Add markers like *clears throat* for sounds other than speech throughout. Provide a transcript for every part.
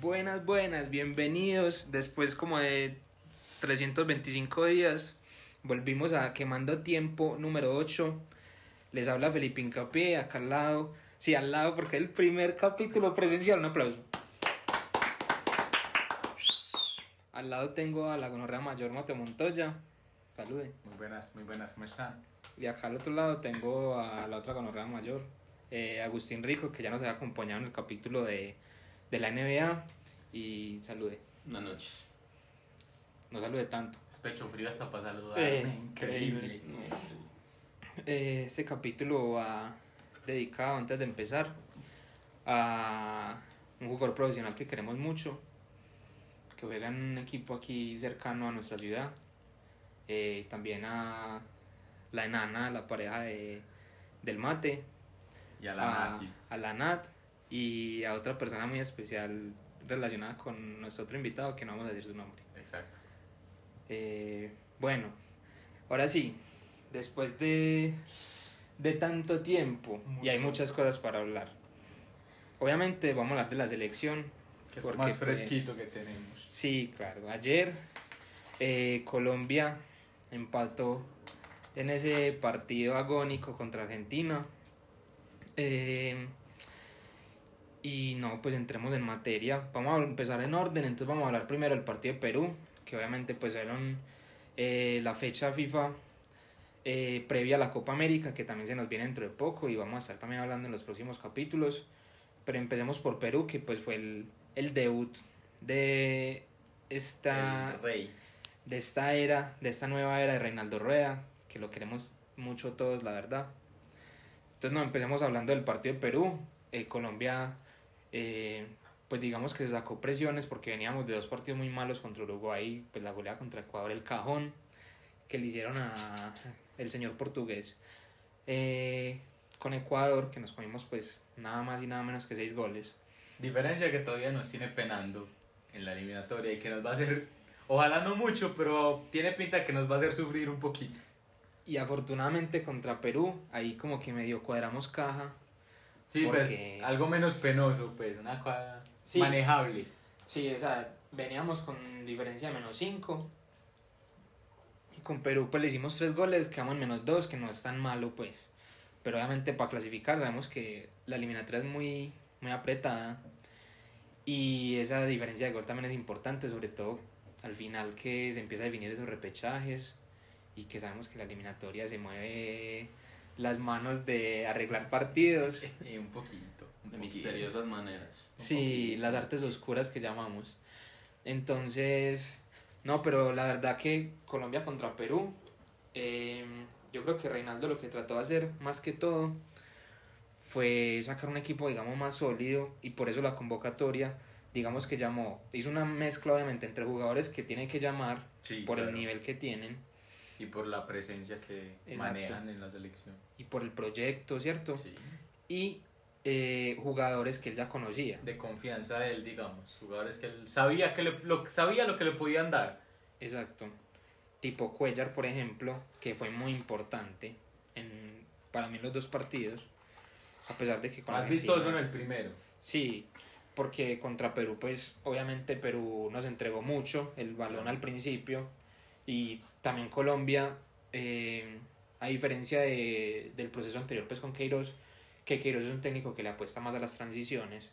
Buenas, buenas, bienvenidos. Después como de 325 días, volvimos a Quemando Tiempo número 8. Les habla Felipe Incapié, acá al lado. Sí, al lado porque es el primer capítulo presencial. Un aplauso. Al lado tengo a la gonorrea mayor Mateo Montoya. Salude. Muy buenas, muy buenas, ¿cómo están? Y acá al otro lado tengo a la otra gonorrea mayor, eh, Agustín Rico, que ya nos ha acompañado en el capítulo de, de la NBA. Y salude. Buenas noches. No salude tanto. Es pecho frío hasta para saludar. Eh, increíble. Eh, este capítulo va dedicado, antes de empezar, a un jugador profesional que queremos mucho, que juega en un equipo aquí cercano a nuestra ciudad. Eh, también a la enana, la pareja de, del mate. Y a la a, Nati. a la Nat y a otra persona muy especial relacionada con nuestro otro invitado que no vamos a decir su nombre. Exacto. Eh, bueno, ahora sí, después de, de tanto tiempo, y hay muchas cosas para hablar. Obviamente vamos a hablar de la selección. Que porque, más pues, fresquito que tenemos. Sí, claro. Ayer eh, Colombia empató en ese partido agónico contra Argentina. Eh, y no, pues entremos en materia. Vamos a empezar en orden. Entonces vamos a hablar primero del partido de Perú, que obviamente pues fueron eh, la fecha FIFA eh, previa a la Copa América, que también se nos viene dentro de poco y vamos a estar también hablando en los próximos capítulos. Pero empecemos por Perú, que pues fue el, el debut de esta rey. de esta era, de esta nueva era de Reinaldo Rueda, que lo queremos mucho todos, la verdad. Entonces, no, empecemos hablando del partido de Perú. Eh, Colombia, eh, pues digamos que se sacó presiones porque veníamos de dos partidos muy malos contra Uruguay, pues la goleada contra Ecuador, el cajón que le hicieron a el señor portugués. Eh, con Ecuador, que nos comimos pues nada más y nada menos que seis goles. Diferencia que todavía nos tiene penando en la eliminatoria y que nos va a hacer, ojalá no mucho, pero tiene pinta que nos va a hacer sufrir un poquito. Y afortunadamente contra Perú, ahí como que medio cuadramos caja. Sí, Porque- pues algo menos penoso, pues, una cosa Sí. manejable. Sí, o sea, veníamos con diferencia de menos 5. Y con Perú pues le hicimos 3 goles, quedamos en menos 2, que no es tan malo pues. Pero obviamente para clasificar sabemos que la eliminatoria es muy, muy apretada. Y esa diferencia de gol también es importante, sobre todo al final que se empieza a definir esos repechajes. Y que sabemos que la eliminatoria se mueve las manos de arreglar partidos. Y un poquito. De misteriosas maneras. Un Sí, poquito. las artes oscuras que llamamos. Entonces, no, pero la verdad que Colombia contra Perú, eh, yo creo que Reinaldo lo que trató de hacer más que todo fue sacar un equipo, digamos, más sólido y por eso la convocatoria, digamos que llamó, hizo una mezcla obviamente entre jugadores que tienen que llamar Sí, por el nivel que tienen Y por la presencia que Exacto. manejan en la selección. y por el proyecto, ¿cierto? Sí. Y eh, jugadores que él ya conocía. de confianza de él, digamos. Jugadores que él sabía, que le, lo, sabía lo que le podían dar. Exacto. Tipo Cuellar, por ejemplo, que fue muy importante en, para mí en los dos partidos. A pesar de que con Más Argentina- vistoso en el primero. Sí, porque contra Perú, pues obviamente Perú nos entregó mucho el balón al principio. Y también Colombia, eh, a diferencia de- del proceso anterior, pues con Queiroz, que Queiroz es un técnico que le apuesta más a las transiciones.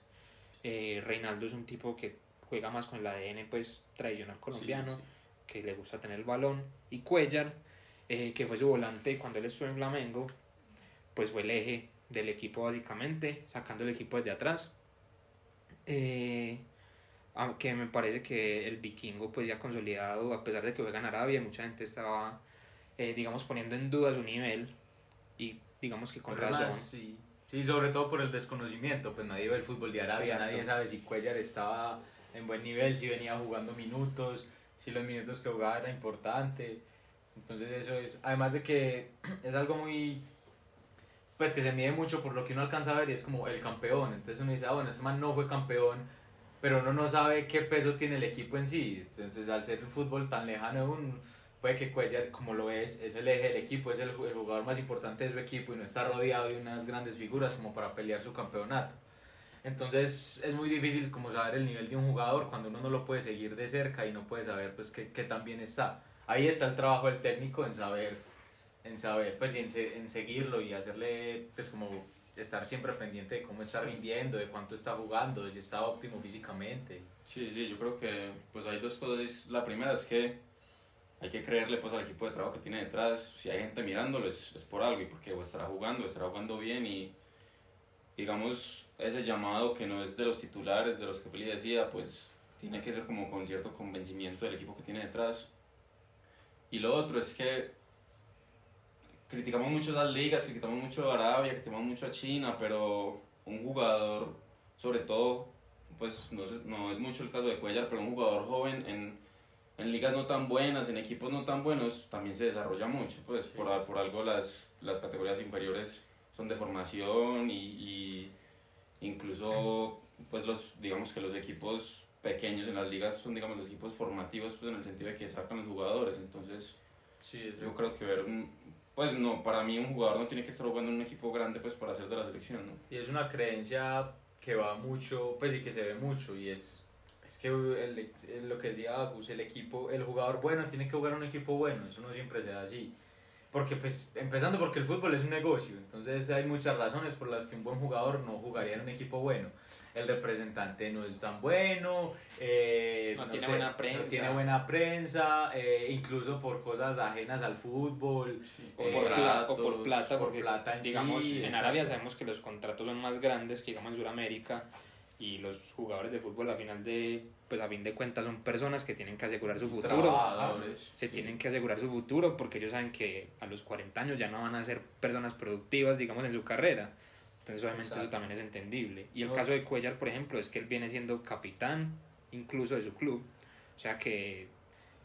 eh, Reinaldo es un tipo que juega más con el ADN pues tradicional colombiano Sí, sí. que le gusta tener el balón, y Cuellar, eh, que fue su volante cuando él estuvo en Flamengo, pues fue el eje del equipo básicamente, sacando el equipo desde atrás. Eh, aunque me parece que el vikingo pues ya consolidado, a pesar de que juega en Arabia, mucha gente estaba, eh, digamos, poniendo en duda su nivel, y digamos que con razón. sí. Sí, sobre todo por el desconocimiento. Pues nadie ve el fútbol de Arabia, Exacto. nadie sabe si Cuellar estaba en buen nivel, si venía jugando minutos, si los minutos que jugaba era importante. Entonces eso es, además de que *clears throat* es algo muy, pues que se mide mucho por lo que uno alcanza a ver y es como el campeón. Entonces uno dice, ah, bueno, este man no fue campeón, pero uno no sabe qué peso tiene el equipo en sí. Entonces al ser un fútbol tan lejano uno, puede que Cuellar, como lo es, es el eje del equipo, es el, el jugador más importante de su equipo y no está rodeado de unas grandes figuras como para pelear su campeonato. Entonces es muy difícil como saber el nivel de un jugador cuando uno no lo puede seguir de cerca y no puede saber pues qué, qué tan bien está. Ahí está el trabajo del técnico en saber, en saber pues y en, en seguirlo y hacerle pues como estar siempre pendiente de cómo está rindiendo, de cuánto está jugando, de si está óptimo físicamente. Sí, sí, yo creo que pues hay dos cosas. La primera es que hay que creerle pues al equipo de trabajo que tiene detrás. Si hay gente mirándolo es, es por algo y porque o estará jugando, o estará jugando bien y digamos ese llamado que no es de los titulares, de los que Feli decía, pues tiene que ser como con cierto convencimiento del equipo que tiene detrás. Y lo otro es que criticamos mucho las ligas, criticamos mucho a Arabia, criticamos mucho a China, pero un jugador, sobre todo, pues no, sé- no es mucho el caso de Cuellar, pero un jugador joven en, en ligas no tan buenas, en equipos no tan buenos, también se desarrolla mucho, pues por, al- por algo las, las categorías inferiores son de formación y, y incluso pues los digamos que los equipos pequeños en las ligas son digamos los equipos formativos pues en el sentido de que sacan los jugadores entonces Sí, yo creo que ver un pues no para mí un jugador no tiene que estar jugando en un equipo grande pues para ser de la selección ¿no? Y es una creencia que va mucho, pues y que se ve mucho, y es, es que el, el- lo que decía Agus, el equipo, el jugador bueno tiene que jugar en un equipo bueno, eso no siempre se da así. Porque pues, empezando porque el fútbol es un negocio, entonces hay muchas razones por las que un buen jugador no jugaría en un equipo bueno. El representante no es tan bueno, eh, No tiene buena no prensa. tiene buena prensa, eh, incluso por cosas ajenas al fútbol. O Eh, por, pla- o por plata, por porque plata en digamos sí, en exacto. Arabia sabemos que los contratos son más grandes que digamos en Sudamérica y los jugadores de fútbol a final de pues a fin de cuentas son personas que tienen que asegurar su futuro. Se sí. tienen que asegurar su futuro porque ellos saben que a los 40 años ya no van a ser personas productivas, digamos, en su carrera. Entonces, obviamente, eso también es entendible. Y el caso de Cuellar, por ejemplo, es que él viene siendo capitán incluso de su club. O sea que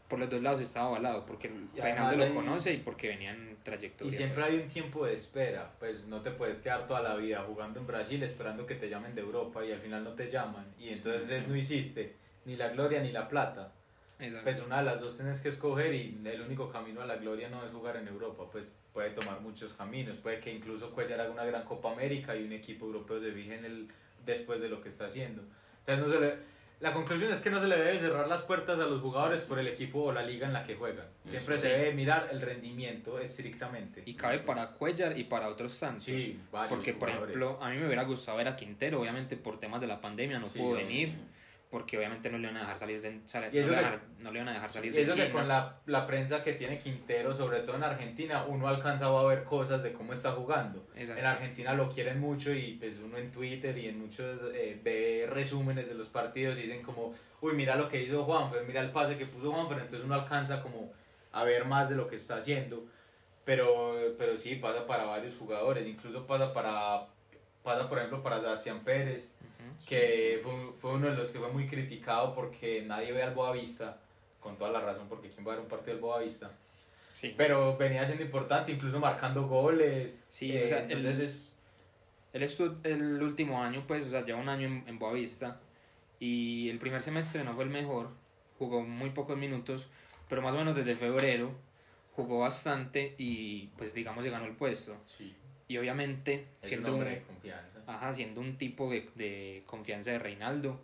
por los dos lados estaba avalado, porque Reinaldo lo hay- conoce y porque venía en trayectoria. Y siempre pues. hay un tiempo de espera, pues no te puedes quedar toda la vida jugando en Brasil esperando que te llamen de Europa y al final no te llaman. Y entonces no hiciste ni la gloria ni la plata. Exacto. Pues una de las dos tienes que escoger y el único camino a la gloria no es jugar en Europa, pues puede tomar muchos caminos. Puede que incluso Cuellar haga una gran Copa América y un equipo europeo se fije en él después de lo que está haciendo. Entonces no se le... La conclusión es que no se le debe cerrar las puertas a los jugadores por el equipo o la liga en la que juegan. Siempre Eso se sí. debe mirar el rendimiento estrictamente. Y cabe para Cuellar y para otros tantos. Sí, porque, por jugadores. ejemplo, a mí me hubiera gustado ver a Quintero, obviamente por temas de la pandemia no Sí, pudo venir, porque obviamente no le iban a dejar salir de, eso no, le que- iban a- no le iban a dejar salir Y de eso que China. con la, la prensa que tiene Quintero, sobre todo en Argentina, uno ha alcanzado a ver cosas de cómo está jugando. Exacto. En Argentina lo quieren mucho y pues uno en Twitter y en muchos eh, ve resúmenes de los partidos y dicen como, uy, mira lo que hizo Juanfer, mira el pase que puso Juanfer, entonces uno alcanza como a ver más de lo que está haciendo. Pero, pero sí, pasa para varios jugadores, incluso pasa para, pasa por ejemplo para Sebastián Pérez, Que fue, fue uno de los que fue muy criticado porque nadie ve al Boavista, con toda la razón, porque quién va a ver un partido del Boavista. Sí, Pero venía siendo importante, incluso marcando goles. Sí, eh, o sea, entonces el- es... Él estuvo el último año, pues, o sea, lleva un año en, en Boavista y el primer semestre no fue el mejor, jugó muy pocos minutos, pero más o menos desde febrero jugó bastante y pues digamos se ganó el puesto. Sí, Y obviamente es siendo un, hombre de confianza. ajá, siendo un tipo de, de confianza de Reinaldo,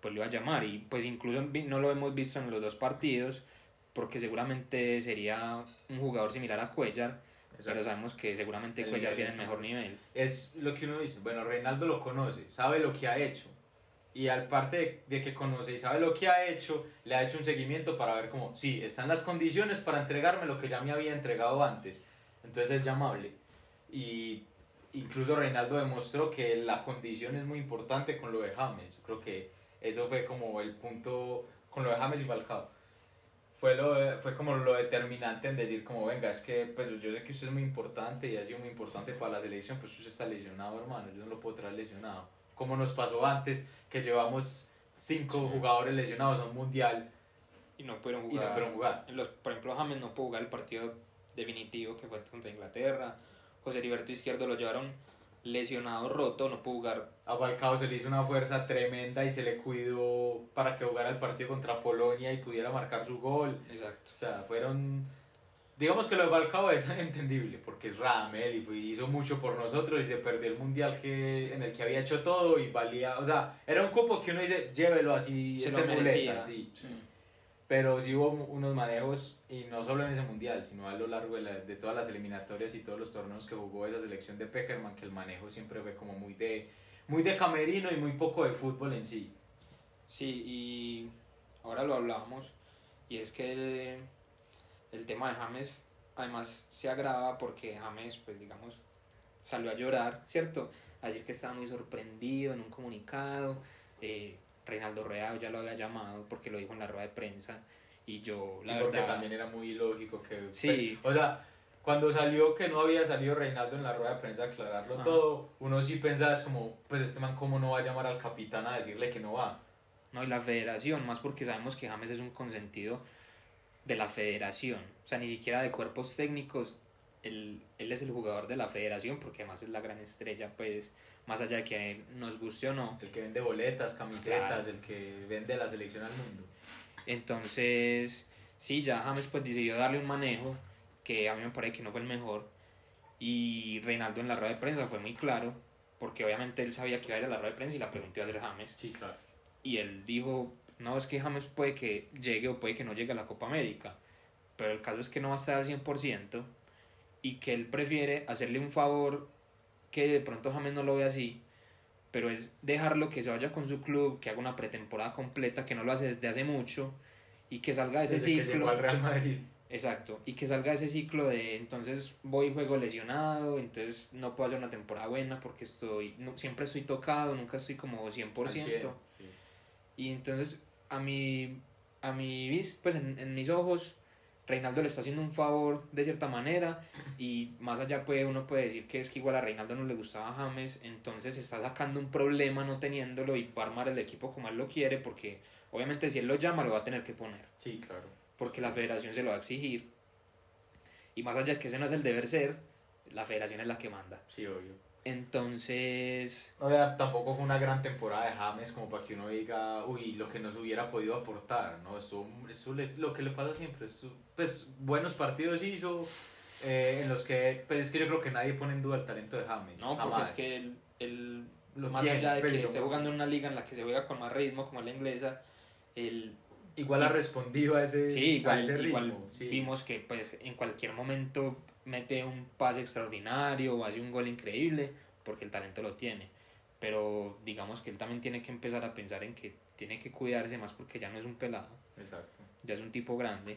pues lo iba a llamar y pues incluso no lo hemos visto en los dos partidos porque seguramente sería un jugador similar a Cuellar, pero sabemos que seguramente El Cuellar viene en mejor nivel. Es lo que uno dice, bueno, Reinaldo lo conoce, sabe lo que ha hecho. Y al parte de, de que conoce y sabe lo que ha hecho, le ha hecho un seguimiento para ver cómo, sí, están las condiciones para entregarme lo que ya me había entregado antes. Entonces es llamable. Y incluso Reinaldo demostró que la condición es muy importante con lo de James. Yo creo que eso fue como el punto con lo de James y Falcao. Fue, lo de- fue como lo determinante en decir como, venga, es que pues yo sé que usted es muy importante y ha sido muy importante para la selección, pues usted está lesionado, hermano, yo no lo puedo traer lesionado. Como nos pasó antes, que llevamos cinco Sí. jugadores lesionados a un mundial Y no pudieron y jugar. no fueron jugar. Los, por ejemplo, James no pudo jugar el partido definitivo que fue contra Inglaterra. José Heriberto Izquierdo lo llevaron lesionado, roto, no pudo jugar. A Falcao se le hizo una fuerza tremenda y se le cuidó para que jugara el partido contra Polonia y pudiera marcar su gol. Exacto. O sea, fueron digamos que lo de Falcao es *laughs* entendible, porque es Radamel y fue- hizo mucho por nosotros y se perdió el mundial que, en el que había hecho todo y valía, o sea, era un cupo que uno dice, llévelo así, Se este lo merecía. muleta, sí. Sí. Pero sí hubo unos manejos, y no solo en ese mundial, sino a lo largo de, la- de todas las eliminatorias y todos los torneos que jugó esa selección de Peckerman, que el manejo siempre fue como muy de, muy de camerino y muy poco de fútbol en sí. Sí, y ahora lo hablábamos, y es que el, el tema de James además se agrava porque James, pues digamos, salió a llorar, ¿cierto? A decir que estaba muy sorprendido en un comunicado. eh, Reinaldo Rueda ya lo había llamado porque lo dijo en la rueda de prensa. Y yo, la y porque verdad. también era muy lógico que... Sí. pues, o sea, cuando salió que no había salido Reinaldo en la rueda de prensa a aclararlo Ajá. todo, uno sí pensaba, es como, pues este man cómo no va a llamar al capitán a decirle que no va. No, y la federación, más porque sabemos que James es un consentido de la federación, o sea, ni siquiera de cuerpos técnicos, él, él es el jugador de la federación porque además es la gran estrella, pues, más allá de que nos guste o no. El que vende boletas, camisetas, Claro. el que vende la selección al mundo. Entonces, sí, ya James pues decidió darle un manejo que a mí me parece que no fue el mejor. Y Reinaldo en la rueda de prensa fue muy claro, porque obviamente él sabía que iba a ir a la rueda de prensa y la pregunta iba a ser James. Sí, claro. y él dijo, no, es que James puede que llegue o puede que no llegue a la Copa América, pero el caso es que no va a estar al 100% y que él prefiere hacerle un favor que de pronto James no lo ve así, pero es dejarlo que se vaya con su club, que haga una pretemporada completa, que no lo hace desde hace mucho y que salga de ese Desde que ciclo. llegó al Real Madrid. Exacto, y que salga de ese ciclo de entonces voy y juego lesionado, entonces no puedo hacer una temporada buena porque estoy no, siempre estoy tocado, nunca estoy como 100%. Al cien, sí. Y entonces, a mi, a mi pues en, en mis ojos, Reinaldo le está haciendo un favor de cierta manera. Y más allá, puede, uno puede decir que es que igual a Reinaldo no le gustaba James. Entonces, está sacando un problema no teniéndolo y va a armar el equipo como él lo quiere. Porque obviamente, si él lo llama, lo va a tener que poner. Sí, claro. Porque la federación se lo va a exigir. Y más allá de que ese no es el deber ser, la federación es la que manda. Sí, obvio. Entonces, O sea, tampoco fue una gran temporada de James como para que uno diga, uy, lo que nos hubiera podido aportar, ¿no? Eso, eso le- lo que le pasa siempre. eso- pues buenos partidos hizo eh, en los que, pues es que yo creo que nadie pone en duda el talento de James. no, porque jamás. es que él, él Lo más allá de que pero- esté jugando en una liga en la que se juega con más ritmo, como es la inglesa, él, Igual ha respondido a ese, sí, a igual, ese ritmo. igual sí. vimos que pues en cualquier momento mete un pase extraordinario o hace un gol increíble, porque el talento lo tiene. Pero digamos que él también tiene que empezar a pensar en que tiene que cuidarse más porque ya no es un pelado, Exacto. ya es un tipo grande.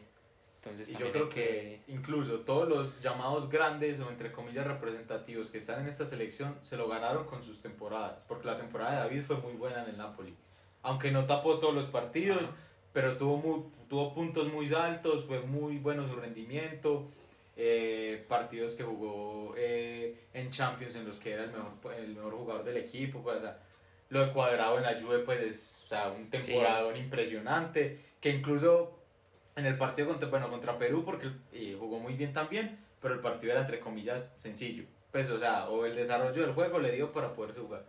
Entonces Y yo creo hay que incluso todos los llamados grandes o entre comillas representativos que están en esta selección se lo ganaron con sus temporadas, porque la temporada de David fue muy buena en el Napoli. Aunque no tapó todos los partidos, Ajá. pero tuvo, muy, tuvo puntos muy altos, fue muy bueno su rendimiento. Eh, partidos que jugó eh, en Champions en los que era el mejor, el mejor jugador del equipo. Pues, o sea, lo de cuadrado en la Juve pues es o sea, un temporadón impresionante, que incluso en el partido contra, bueno, contra Perú, porque eh, jugó muy bien también, pero el partido era entre comillas sencillo. Pues, o sea, o el desarrollo del juego le dio para poderse jugar.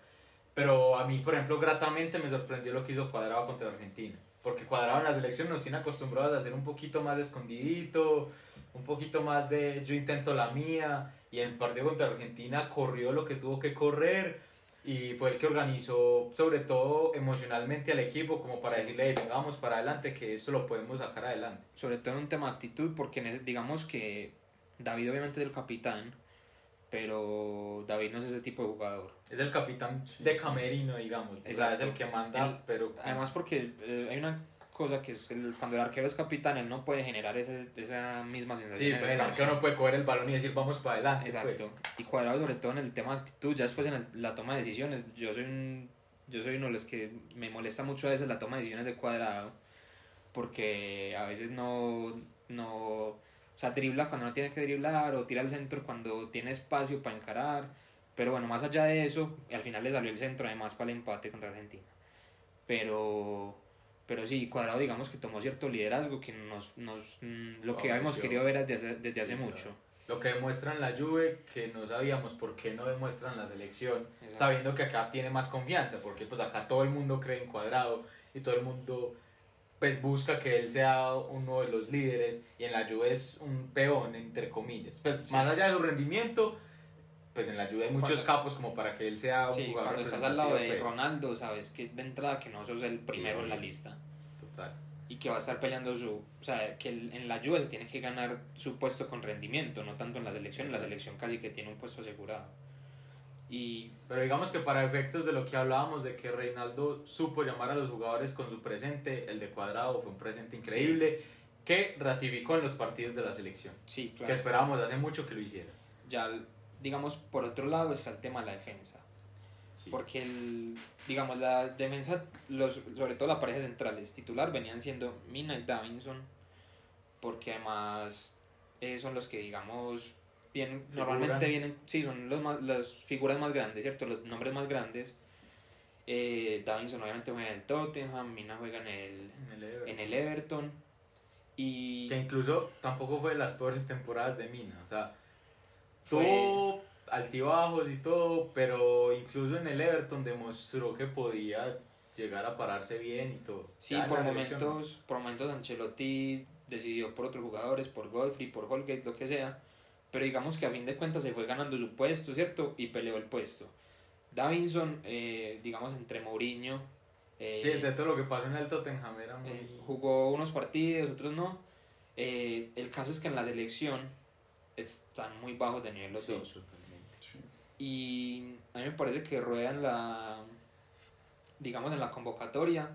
Pero a mí, por ejemplo, gratamente me sorprendió lo que hizo Cuadrado contra Argentina. Porque Cuadrado en la selección nos tiene acostumbrados a hacer un poquito más escondidito, un poquito más de yo intento la mía. Y en el partido contra Argentina corrió lo que tuvo que correr y fue el que organizó, sobre todo emocionalmente al equipo, como para decirle, "Hey, venga, vamos para adelante, que esto lo podemos sacar adelante. sobre todo en un tema de actitud, porque digamos que David obviamente es el capitán, pero David no es ese tipo de jugador. Es el capitán Sí, de sí. camerino, digamos. O sea, es el que manda, El- pero... Además porque eh, hay una cosa que es el, cuando el arquero es capitán, él no puede generar esa, esa misma sensación. Sí, pues el arquero no puede coger el balón y decir vamos para adelante. pues. Exacto. Y cuadrado sobre todo en el tema de actitud, ya después en el- la toma de decisiones, yo soy un, yo soy uno de los que me molesta mucho a veces la toma de decisiones de cuadrado, porque a veces no, no, o sea, dribla cuando no tiene que driblar o tira al centro cuando tiene espacio para encarar, pero bueno, más allá de eso, al final le salió el centro además para el empate contra Argentina. Pero, pero sí, Cuadrado digamos que tomó cierto liderazgo que nos, nos mm, lo que habíamos querido ver desde hace, desde hace Sí, mucho. claro. Lo que demuestran la Juve, que no sabíamos por qué no demuestran la selección, Exacto. sabiendo que acá tiene más confianza, porque pues acá todo el mundo cree en cuadrado y todo el mundo pues busca que él sea uno de los líderes y en la Juve es un peón, entre comillas. Pues Sí. más allá de su rendimiento, pues en la Juve hay muchos Cuando- capos como para que él sea un Sí, jugador cuando estás al lado de pues. Ronaldo, sabes que de entrada que no sos el primero en la lista Total. y que va a estar peleando su, o sea, que en la Juve se tiene que ganar su puesto con rendimiento, no tanto en la selección, en la selección casi que tiene un puesto asegurado. Y Pero digamos que para efectos de lo que hablábamos de que Reinaldo supo llamar a los jugadores con su presente, el de Cuadrado fue un presente increíble que ratificó en los partidos de la selección. sí, Que claro. esperábamos hace mucho que lo hiciera. Ya, digamos, por otro lado está el tema de la defensa. Sí. Porque, el, digamos, la defensa, los, sobre todo la pareja centrales titular, venían siendo Mina y Davinson, porque además eh, son los que, digamos, vienen, Figuran. normalmente vienen, sí, son los más, las figuras más grandes, ¿cierto? Los nombres más grandes. Eh, Davinson obviamente juega en el Tottenham, Mina juega en el, En el Everton. en el Everton. Y Que incluso tampoco fue de las peores temporadas de Mina. O sea, tuvo altibajos y todo, pero incluso en el Everton demostró que podía llegar a pararse bien y todo. Sí, Ya por momentos, por momentos Ancelotti decidió por otros jugadores, por Godfrey, por Holgate, lo que sea. Pero digamos que a fin de cuentas se fue ganando su puesto, ¿cierto? Y peleó el puesto. Davinson, eh, digamos, entre Mourinho, eh, Sí, de todo lo que pasó en el Tottenham era muy... eh, jugó unos partidos, otros no. Eh, el caso es que en la selección están muy bajos de nivel los Sí, dos. Y a mí me parece que Rueda en la, digamos, en la convocatoria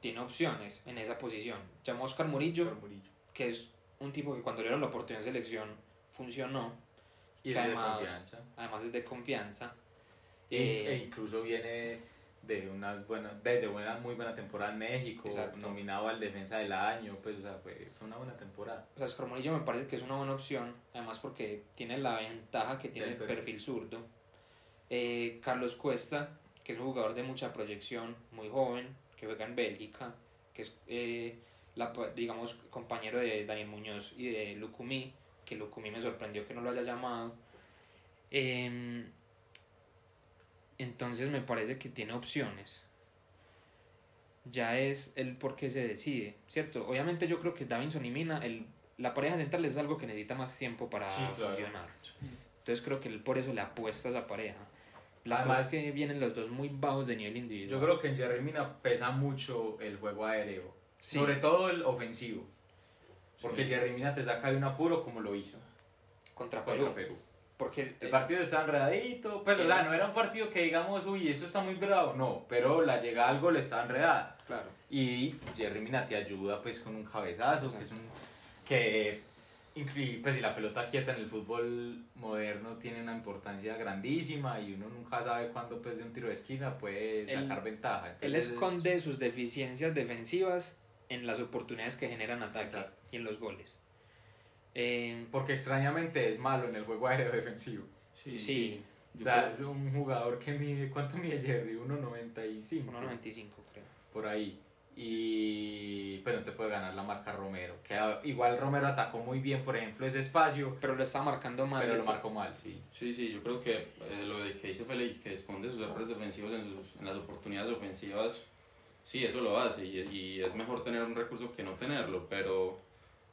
tiene opciones en esa posición. Llamó Oscar Murillo, Oscar Murillo. que es un tipo que cuando le dieron la oportunidad en selección funcionó, Y que es de además- confianza. además es de confianza. Y- Eh, e incluso viene de unas buenas, de, de buena, muy buena temporada en México, Exacto. nominado al defensa del año, pues o sea, fue, fue una buena temporada. O sea, Oscar Murillo me parece que es una buena opción, además porque tiene la ventaja que tiene el perfil. perfil zurdo. Eh, Carlos Cuesta, que es un jugador de mucha proyección, muy joven, que juega en Bélgica, que es, eh, la, digamos, compañero de Daniel Muñoz y de Lucumí, que Lucumí me sorprendió que no lo haya llamado. Em, entonces me parece que tiene opciones. Ya es el por qué se decide, ¿cierto? Obviamente yo creo que Davinson y Mina, el, la pareja central es algo que necesita más tiempo para Sí, claro. funcionar. Entonces creo que él por eso le apuesta a esa pareja. La Además- cosa es que vienen los dos muy bajos de nivel individual. Yo creo que en Jerry Mina pesa mucho el juego aéreo, Sí. sobre todo el ofensivo, porque Sí. Jerry Mina te saca de un apuro como lo hizo contra Perú. contra Perú. Porque El eh, partido está enredadito, pues sí. no era un partido que digamos, uy, eso está muy bravo, no, pero la llegada al gol está enredada. claro, Y Jerry Mina te ayuda pues con un cabezazo, que es un que inclu- pues si la pelota quieta en el fútbol moderno tiene una importancia grandísima y uno nunca sabe cuándo pues de un tiro de esquina puede Él- sacar ventaja. él Entonces, esconde sus deficiencias defensivas en las oportunidades que generan ataque Exacto. y en los goles. Eh, porque extrañamente es malo en el juego aéreo defensivo. Sí, Sí. O sea, creo- es un jugador que mide, ¿cuánto mide Jerry? 1.95. 1.95 creo. por ahí. Y pues no te puede ganar la marca Romero. Que igual Romero atacó muy bien, por ejemplo, ese espacio, Pero lo está marcando mal. pero lo to- marcó mal, sí. Sí, sí, yo creo que eh, lo de que dice Félix, que esconde sus errores defensivos en, sus, en las oportunidades ofensivas, sí, eso lo hace y, y es mejor tener un recurso que no tenerlo, pero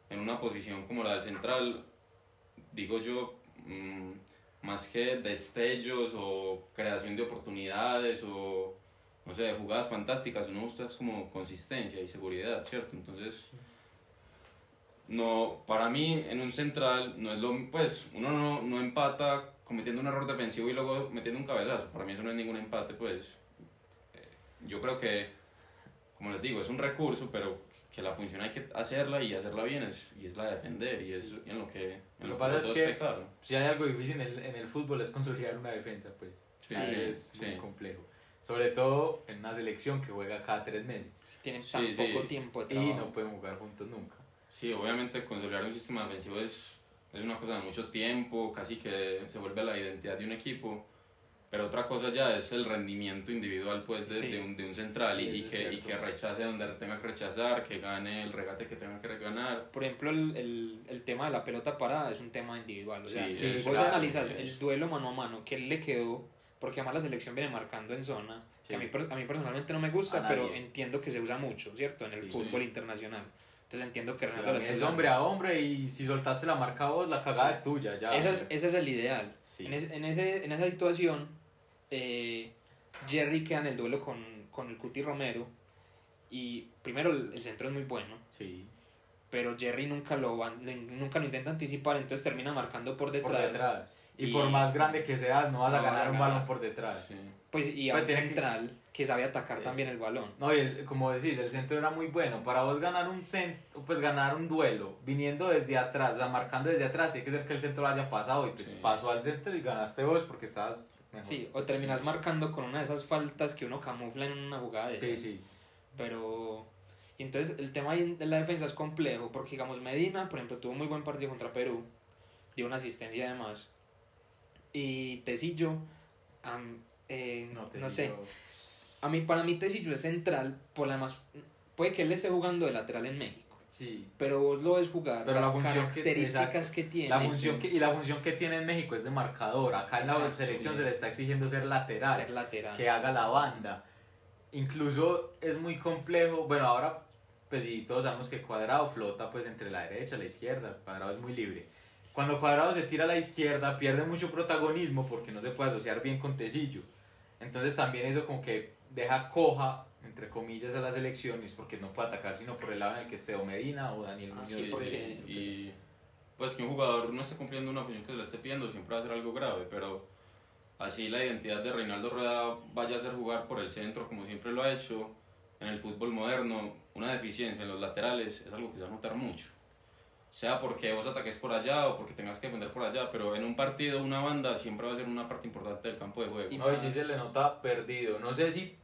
en una posición como la del central, digo yo, mm, más que destellos o creación de oportunidades o, no sé, jugadas fantásticas, uno busca como consistencia y seguridad, ¿cierto? Entonces no, para mí en un central no es lo pues uno no, no empata cometiendo un error defensivo y luego metiendo un cabezazo. Para mí eso no es ningún empate, pues. Eh, Yo creo que, como les digo, es un recurso, pero que la función hay que hacerla y hacerla bien es, y es la de defender y es en lo que, en Lo lo que pasa es que- pecaron. Si hay algo difícil en el, en el fútbol es consolidar una defensa, pues. Sí, Sí, sí, es muy complejo. Sobre todo en una selección que juega cada tres meses Si tienen tan sí. poco tiempo de y no pueden jugar juntos nunca. Sí, obviamente consolidar un sistema defensivo es, es una cosa de mucho tiempo, casi que se vuelve la identidad de un equipo. Pero otra cosa ya es el rendimiento individual pues de, Sí. de, un, de un central Sí, y, y que, y que rechace donde tenga que rechazar, que gane el regate que tenga que ganar. Por ejemplo, el, el, el tema de la pelota parada es un tema individual. O sea, Sí, si sí, vos claro, analizas sí. el duelo mano a mano que él le quedó porque además la selección viene marcando en zona, Sí. que a mí, a mí personalmente no me gusta, pero entiendo que se usa mucho, ¿cierto? En el Sí. fútbol Sí. internacional. Entonces entiendo que Sí, también está es usando. hombre a hombre y si soltaste la marca vos, la cagada Sí. es tuya, ya. Esa es- ese es el ideal. Sí. En, es- en ese, en esa situación, eh, Jerry queda en el duelo con, con el Cuti Romero. Y primero el, el centro es muy bueno, Sí, pero Jerry nunca lo, nunca lo intenta anticipar, entonces termina marcando por detrás. por detrás. Y, Y- por más grande que seas, no vas a vas ganar a un ganar. balón por detrás. Sí. Pues, y a Pues un tiene que- central que sabe atacar también el balón. No, y el- como decís, el centro era muy bueno. Para vos ganar un cen- pues ganar un duelo, viniendo desde atrás, o sea, marcando desde atrás, tiene que ser que el centro lo haya pasado y pues Sí. pasó al centro y ganaste vos porque estabas mejor. Sí, o terminas Sí. marcando con una de esas faltas que uno camufla en una jugada de sí, esas. sí. Pero. y entonces el tema ahí de la defensa es complejo, porque digamos Medina, por ejemplo, tuvo muy buen partido contra Perú, dio una asistencia además. Y Tecillo, am, eh, No, no, sé, a mí, para mí Tecillo es central, por la más, puede que él esté jugando de lateral en México, Sí. pero vos lo ves jugar, Pero las la que- características exacto. que, tiene, La función que, y la función que tiene en México es de marcador. Acá en la selección sí. se le está exigiendo ser lateral. ser lateral. que haga la banda. Incluso es muy complejo, bueno, ahora pues sí, todos sabemos que Cuadrado flota pues entre la derecha y la izquierda, Cuadrado es muy libre. Cuando Cuadrado se tira a la izquierda pierde mucho protagonismo porque no se puede asociar bien con Tecillo. Entonces también eso como que deja coja, entre comillas, a la selección y es porque no puede atacar sino por el lado en el que esté o Medina o Daniel Ah, Muñoz. sí, Sí, porque- sí, Y pues que un jugador no esté cumpliendo una función que se le esté pidiendo siempre va a ser algo grave, pero así la identidad de Reinaldo Rueda vaya a ser jugar por el centro como siempre lo ha hecho en el fútbol moderno, una deficiencia en los laterales es algo que se va a notar mucho. Sea porque vos ataques por allá o porque tengas que defender por allá, pero en un partido, una banda siempre va a ser una parte importante del campo de juego. Y- No, y sí se le nota perdido. No sé si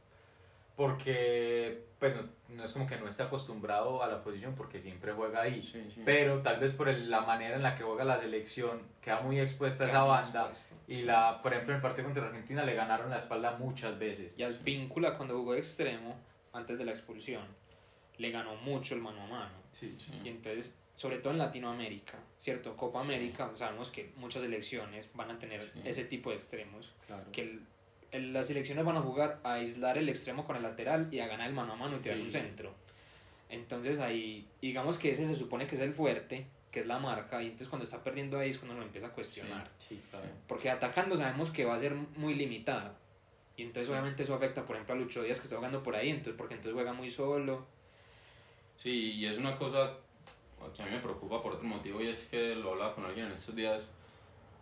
porque pues no, no es como que no está acostumbrado a la posición porque siempre juega ahí. Sí, sí. Pero tal vez por el- la manera en la que juega la selección queda muy expuesta a esa banda. expuesto. Y la, por ejemplo, en el partido contra Argentina le ganaron la espalda muchas veces. Y al víncula cuando jugó de extremo, antes de la expulsión, le ganó mucho el mano a mano. Y entonces, sobre todo en Latinoamérica, ¿cierto? Copa América, sabemos que muchas selecciones van a tener ese tipo de extremos. Claro. Que el- el- las selecciones van a jugar a aislar el extremo con el lateral y a ganar el mano a mano y tirar Sí. un centro. Entonces ahí, digamos que ese se supone que es el fuerte, que es la marca, y entonces cuando está perdiendo ahí es cuando lo empieza a cuestionar. Sí, claro. Porque atacando sabemos que va a ser muy limitado. Y entonces obviamente eso afecta, por ejemplo, a Lucho Díaz que está jugando por ahí, entonces, porque entonces juega muy solo. Sí, y es una cosa que a mí me preocupa por otro motivo y es que lo hablaba con alguien en estos días.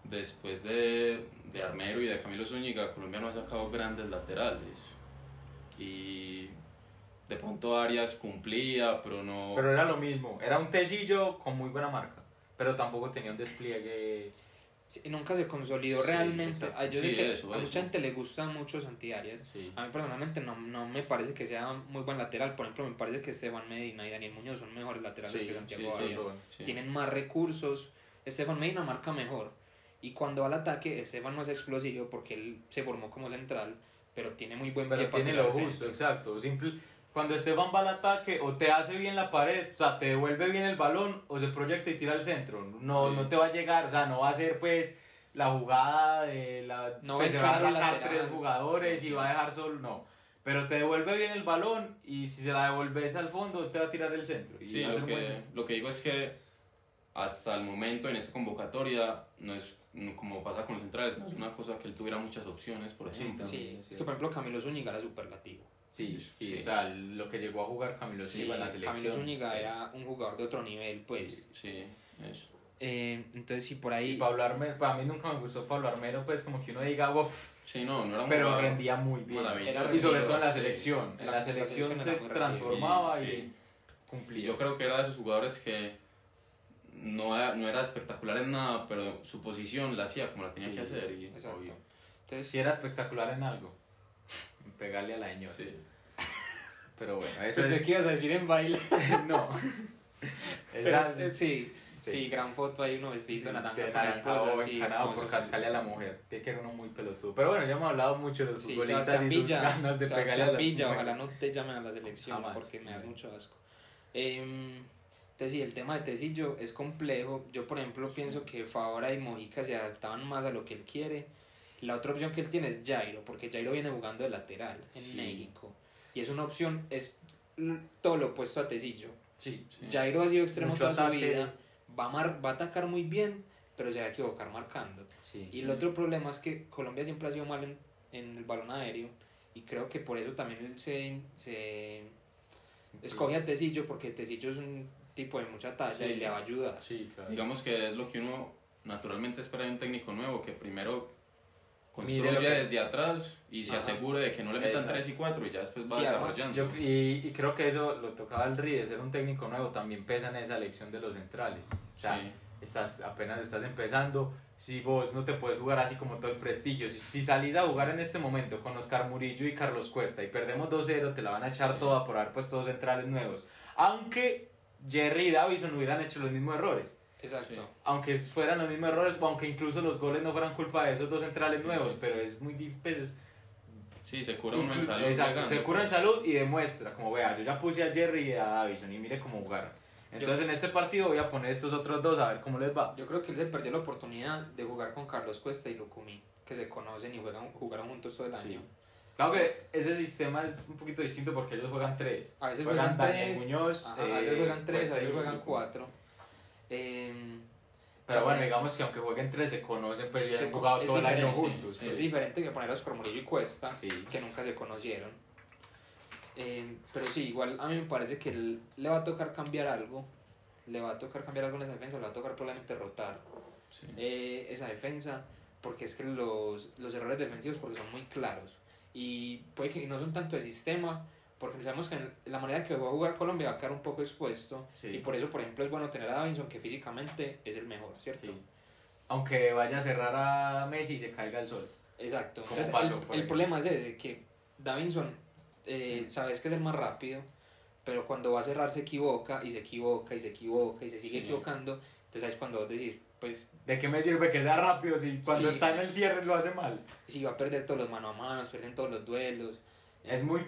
Después de, de Armero y de Camilo Zúñiga, Colombia no ha sacado grandes laterales. Y de pronto Arias cumplía, pero no. Pero era lo mismo. Era un tecillo con muy buena marca. Pero tampoco tenía un despliegue. Sí, nunca se consolidó Sí, realmente. exacto. Ah, Yo Sí, sé que eso, a eso. mucha gente le gusta mucho Santi Arias. Sí. A mí personalmente no, no me parece que sea muy buen lateral. Por ejemplo, me parece que Esteban Medina y Daniel Muñoz son mejores laterales Sí, que Santiago sí, Arias. Tienen más recursos. Esteban Medina marca mejor. Y cuando va al ataque, Esteban no es explosivo porque él se formó como central, pero tiene muy buen Pero pie para tiene tirar lo justo, centro. exacto. Simple, cuando Esteban va al ataque, o te hace bien la pared, o sea, te devuelve bien el balón, o se proyecta y tira al centro. No, Sí. no te va a llegar, o sea, no va a ser pues la jugada de la. No pues, va se a va a entrar sacar lateral. tres jugadores Sí, y sí. va a dejar solo, no. Pero te devuelve bien el balón y si se la devuelves al fondo, te va a tirar el centro. Y Sí, lo que, lo que digo es que hasta el momento en esta convocatoria no es como pasa con los centrales, no es una cosa que él tuviera muchas opciones, por Sí, ejemplo. Sí, sí. es que por ejemplo Camilo Zúñiga era superlativo. Sí, sí, Sí. o sea, lo que llegó a jugar Camilo Sí, Silva en la selección. Camilo Zúñiga era un jugador de otro nivel, pues. Sí, eso. Eh, entonces sí, por Y ahí... Pablo Armero, para mí nunca me gustó Pablo Armero, pues como que uno diga, uff, Sí, no, no era un pero jugador rendía muy bien. maravilloso. Y sobre todo en la Sí. selección. En La- la la selección se era transformaba Sí. y Y cumplía. yo creo que era de esos jugadores que no era, no era espectacular en nada, pero su posición la hacía como la tenía Sí, que hacer. Y, Exacto. obvio. Entonces, Si era espectacular en algo, pegarle a la señora. sí. Pero bueno, eso pensé es... que ibas a decir en baile. *laughs* no. *laughs* Pero, Esa- eh, sí, Sí. sí, gran foto ahí, uno vestido Sí, naranja de con la naranjado esposa. sí, por sí, cascarle a la sí. mujer. Tiene que ser uno muy pelotudo. Pero bueno, ya hemos hablado mucho de los Sí, futbolistas Sebastián y sus ganas de pegarle a Sebastián las Villa, mujeres. ojalá no te llamen a la selección Jamás. porque me das mucho asco. Em, entonces sí, el tema de Tecillo es complejo. Yo, por ejemplo, pienso que Favara y Mojica se adaptaban más a lo que él quiere La otra opción que él tiene es Jairo, porque Jairo viene jugando de lateral en Sí. México. Y es una opción, es todo lo opuesto a Tecillo. Sí. Sí. Jairo ha sido extremo Mucho toda su ataque. vida, va a, mar- va a atacar muy bien, pero se va a equivocar marcando. Sí. Y el otro problema es que Colombia siempre ha sido mal en, en el balón aéreo y creo que por eso también él se, se escoge a Tecillo porque Tecillo es un tipo de mucha talla Sí. y le va a ayudar. Sí, claro. Digamos que es lo que uno naturalmente espera de un técnico nuevo, que primero construya que- desde atrás y se Ajá. asegure de que no le metan Exacto. 3 y 4 y ya después va Sí, desarrollando. Yo, y, y creo que eso lo tocaba el RI, de ser un técnico nuevo, también pesa en esa elección de los centrales. O sea, Sí. estás, apenas estás empezando, si vos no te puedes jugar así como todo el prestigio, si, si salís a jugar en este momento con Oscar Murillo y Carlos Cuesta y perdemos 2-0, te la van a echar Sí. toda por haber puesto dos centrales nuevos. Aunque Jerry y Davison hubieran hecho los mismos errores. Exacto. Sí. Aunque fueran los mismos errores, o aunque incluso los goles no fueran culpa de esos dos centrales Sí, nuevos, sí. pero es muy difícil. Sí, se cura uno en salud. Exacto, llegando, se cura en pues. salud y demuestra, como vea, yo ya puse a Jerry y a Davison y mire cómo jugaron. Entonces en este partido voy a poner estos otros dos a ver cómo les va. Yo creo que él se perdió la oportunidad de jugar con Carlos Cuesta y Lucumí, que se conocen y juegan, jugaron juntos todo el Sí. año. Claro que ese sistema es un poquito distinto porque ellos juegan tres. A veces Juegan tres, Muñoz, ajá, a eh, veces juegan tres, a veces juegan cuatro. Em, Pero bueno, digamos que aunque jueguen tres se conocen, pues ya han jugado todo el año juntos. es diferente que poner a Oscar Murillo y Cuesta, Sí. que nunca se conocieron. Eh, pero sí, igual a mí me parece que él- le va a tocar cambiar algo. Le va a tocar cambiar algo en esa defensa, le va a tocar probablemente rotar Sí. eh, esa defensa, porque es que los, los errores defensivos porque son muy claros. Y puede que no son tanto de sistema, porque sabemos que en la manera que va a jugar Colombia va a quedar un poco expuesto. Sí. Y por eso, por ejemplo, es bueno tener a Davinson, que físicamente es el mejor, ¿cierto? Sí. Aunque vaya a cerrar a Messi y se caiga el sol. Exacto. Entonces, pasó, el, el problema es ese, que Davinson, eh, sabes que es el más rápido, pero cuando va a cerrar se equivoca y se equivoca y se equivoca y se sigue equivocando. Entonces ahí es cuando vos decís, pues ¿De qué me sirve que sea rápido si cuando Sí. está en el cierre lo hace mal? si va a perder todos los mano a mano, pierden todos los duelos. Es muy.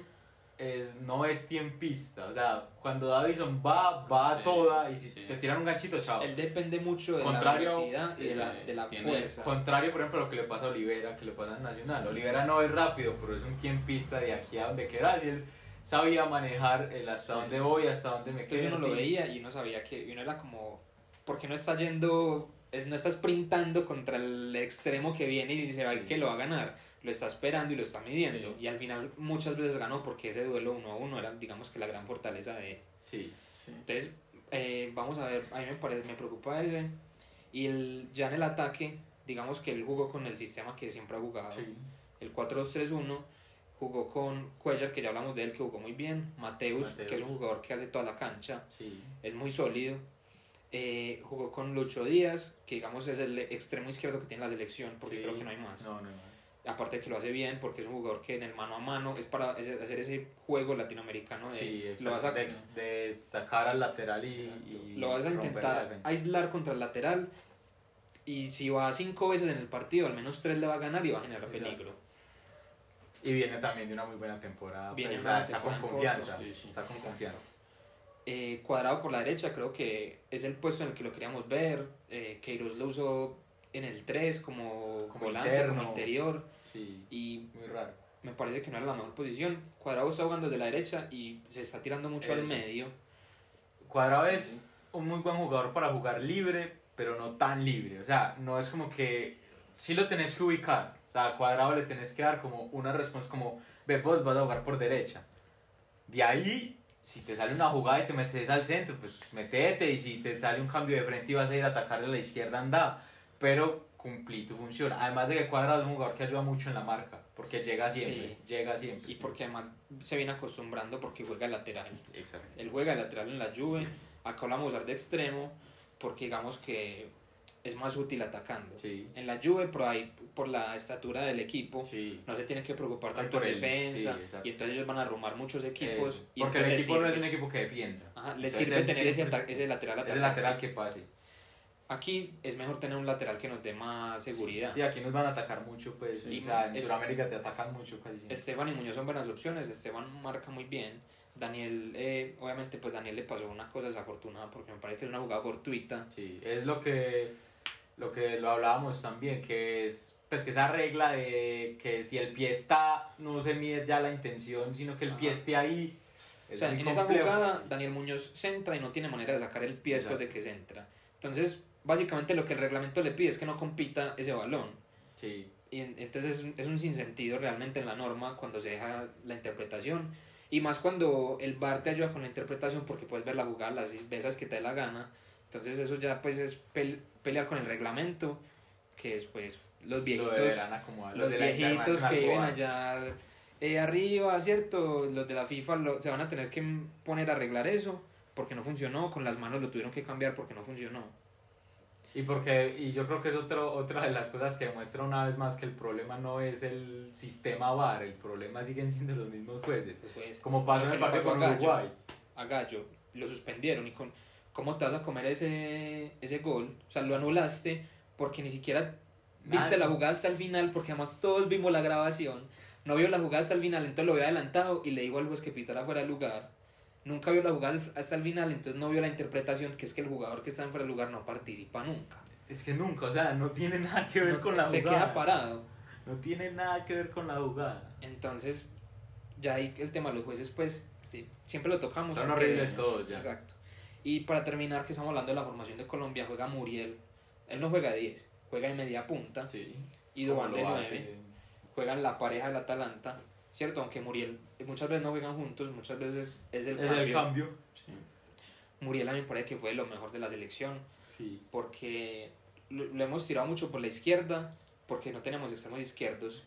Es, no es tiempista. O sea, cuando Davison va, va a Sí, toda y si sí. te tiran un ganchito, chao. Él depende mucho de Contrario, la velocidad y de la, sí, de la fuerza. Contrario, por ejemplo, a lo que le pasa a Olivera, que le pasa en Nacional. Olivera no es rápido, pero es un tiempista de aquí a donde quieras. Y él sabía manejar el hasta Sí, dónde sí. voy, hasta dónde me Entonces quedo. uno lo veía y uno sabía que y uno era como, ¿por qué no está yendo, es, no está sprintando contra el extremo que viene y se va que lo va a ganar? Lo está esperando y lo está midiendo. Sí. Y al final muchas veces ganó porque ese duelo uno a uno era, digamos que la gran fortaleza de él. Sí. Sí. Entonces, eh, vamos a ver, a mí me parece, me preocupa ese. Y el, ya en el ataque, digamos que él jugó con el sistema que siempre ha jugado. Sí. El 4-2-3-1 jugó con Cuellar, que ya hablamos de él, que jugó muy bien. Mateus, Mateus. que es un jugador que hace toda la cancha, Sí. es muy sólido. Eh, jugó con Lucho Díaz, que digamos es el extremo izquierdo que tiene la selección, porque Sí. creo que no hay más. No, no, no. Aparte de que lo hace bien, porque es un jugador que en el mano a mano es para hacer ese juego latinoamericano de Sí, lo vas a, de, de sacar al lateral y, y lo vas a intentar aislar contra el lateral. Y si va cinco veces en el partido, al menos tres le va a ganar y va a generar Exacto. peligro. Y viene también de una muy buena temporada. Viene pues, una está con temporada en confianza. Sí. Está con confianza. Eh, cuadrado por la derecha, creo que es el puesto en el que lo queríamos ver. Eh, Queiroz lo usó en el 3 como, Como volante, interno. como interior. Sí, Y muy raro. me parece que no era la mejor posición. Cuadrado está jugando desde la derecha y se está tirando mucho al medio. Cuadrado es un muy buen jugador para jugar libre, pero no tan libre. O sea, no es como que. Sí lo tenés que ubicar. O sea, a Cuadrado le tenés que dar como una respuesta, como, ve, vos vas a jugar por derecha. De ahí, si te sale una jugada y te metes al centro, pues metete. Y si te sale un cambio de frente y vas a ir a atacarle a la izquierda, anda. Pero cumplí tu función. Además de que Cuadrado es un jugador que ayuda mucho en la marca, porque llega siempre. Llega siempre. Y porque además se viene acostumbrando porque juega lateral. Exacto. Él juega lateral en la Juve. Sí. Acá usar de extremo porque digamos que es más útil atacando. Sí. En la Juve, por ahí, por la estatura del equipo, Sí. no se tiene que preocupar tanto en defensa sí, y entonces ellos van a arrumar muchos equipos Eso. y Porque el equipo no es un equipo que defienda. Ajá, les Entonces sirve tener ese, ese lateral el atacante. lateral que pase. Aquí es mejor tener un lateral que nos dé más seguridad. Sí, aquí nos van a atacar mucho, pues. Sí. o sea, en Es- Sudamérica te atacan mucho casi. Esteban y Muñoz son buenas opciones, Esteban marca muy bien. Daniel, eh, obviamente, pues Daniel le pasó una cosa desafortunada porque me parece que es una jugada fortuita. Sí, es lo que, lo que lo hablábamos también, que es pues que esa regla de que si el pie está, no se mide ya la intención, sino que el pie Ajá. esté ahí. O sea, en esa jugada Daniel Muñoz centra y no tiene manera de sacar el pie después de que centra. Entonces, básicamente lo que el reglamento le pide es que no compita ese balón. Sí, Y en- entonces es un, es un sinsentido realmente en la norma cuando se deja la interpretación. Y más cuando el VAR te ayuda con la interpretación porque puedes ver la jugada las veces que te dé la gana. Entonces eso ya pues es pel- pelear con el reglamento, que es pues los lo viejitos, acomodar. los viejitos que viven allá eh, arriba, ¿cierto? Los de la FIFA lo- se van a tener que poner a arreglar eso porque no funcionó, con las manos lo tuvieron que cambiar porque no funcionó. Y porque y yo creo que es otro, otra de las cosas que demuestra una vez más que el problema no es el sistema VAR, el problema siguen siendo los mismos jueces. Pues, Como pasó en Lo el partido con. Uruguay. a Gallo, lo suspendieron y con cómo te vas a comer ese, ese gol, o sea, lo anulaste porque ni siquiera viste la jugada hasta el final, porque además todos vimos la grabación, no vio la jugada hasta el final, entonces lo había adelantado y le dijo al juez que pitara fuera de lugar, nunca vio la jugada hasta el final, entonces no vio la interpretación que es que el jugador que está en fuera de lugar no participa nunca, Es que nunca, o sea, no tiene nada que ver No- con la se jugada. queda parado, No tiene nada que ver con la jugada. entonces ya ahí el tema de los jueces pues sí, siempre lo tocamos. Son horribles todos ya. Exacto. Y para terminar, que estamos hablando de la formación de Colombia, juega Muriel. Él no juega 10, juega de media punta. Sí. Y Duván de lo 9. hace. Juegan la pareja del Atalanta. ¿Cierto? Aunque Muriel muchas veces no juegan juntos, muchas veces es el Es cambio. el cambio. Sí. Muriel a mí me parece que fue lo mejor de la selección. Sí. Porque lo, hemos tirado mucho por la izquierda, porque no tenemos extremos izquierdos.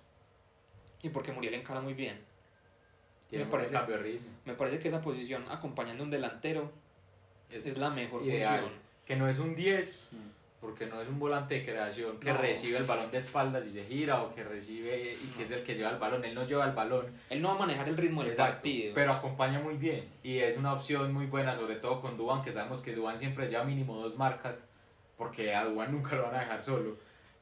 Y porque Muriel encara muy bien. Tiene Me parece-. Me parece que esa posición, acompañando a un delantero, es, la mejor ideal. función. Que no es un 10, Mm. porque no es un volante de creación que No. recibe el balón de espaldas y se gira, o que recibe y que es el que lleva el balón. Él no lleva el balón. Él no va a manejar el ritmo del Exacto, partido. Pero acompaña muy bien. Y es una opción muy buena, sobre todo con Duban, que sabemos que Duban siempre lleva mínimo dos marcas, porque a Duban nunca lo van a dejar solo.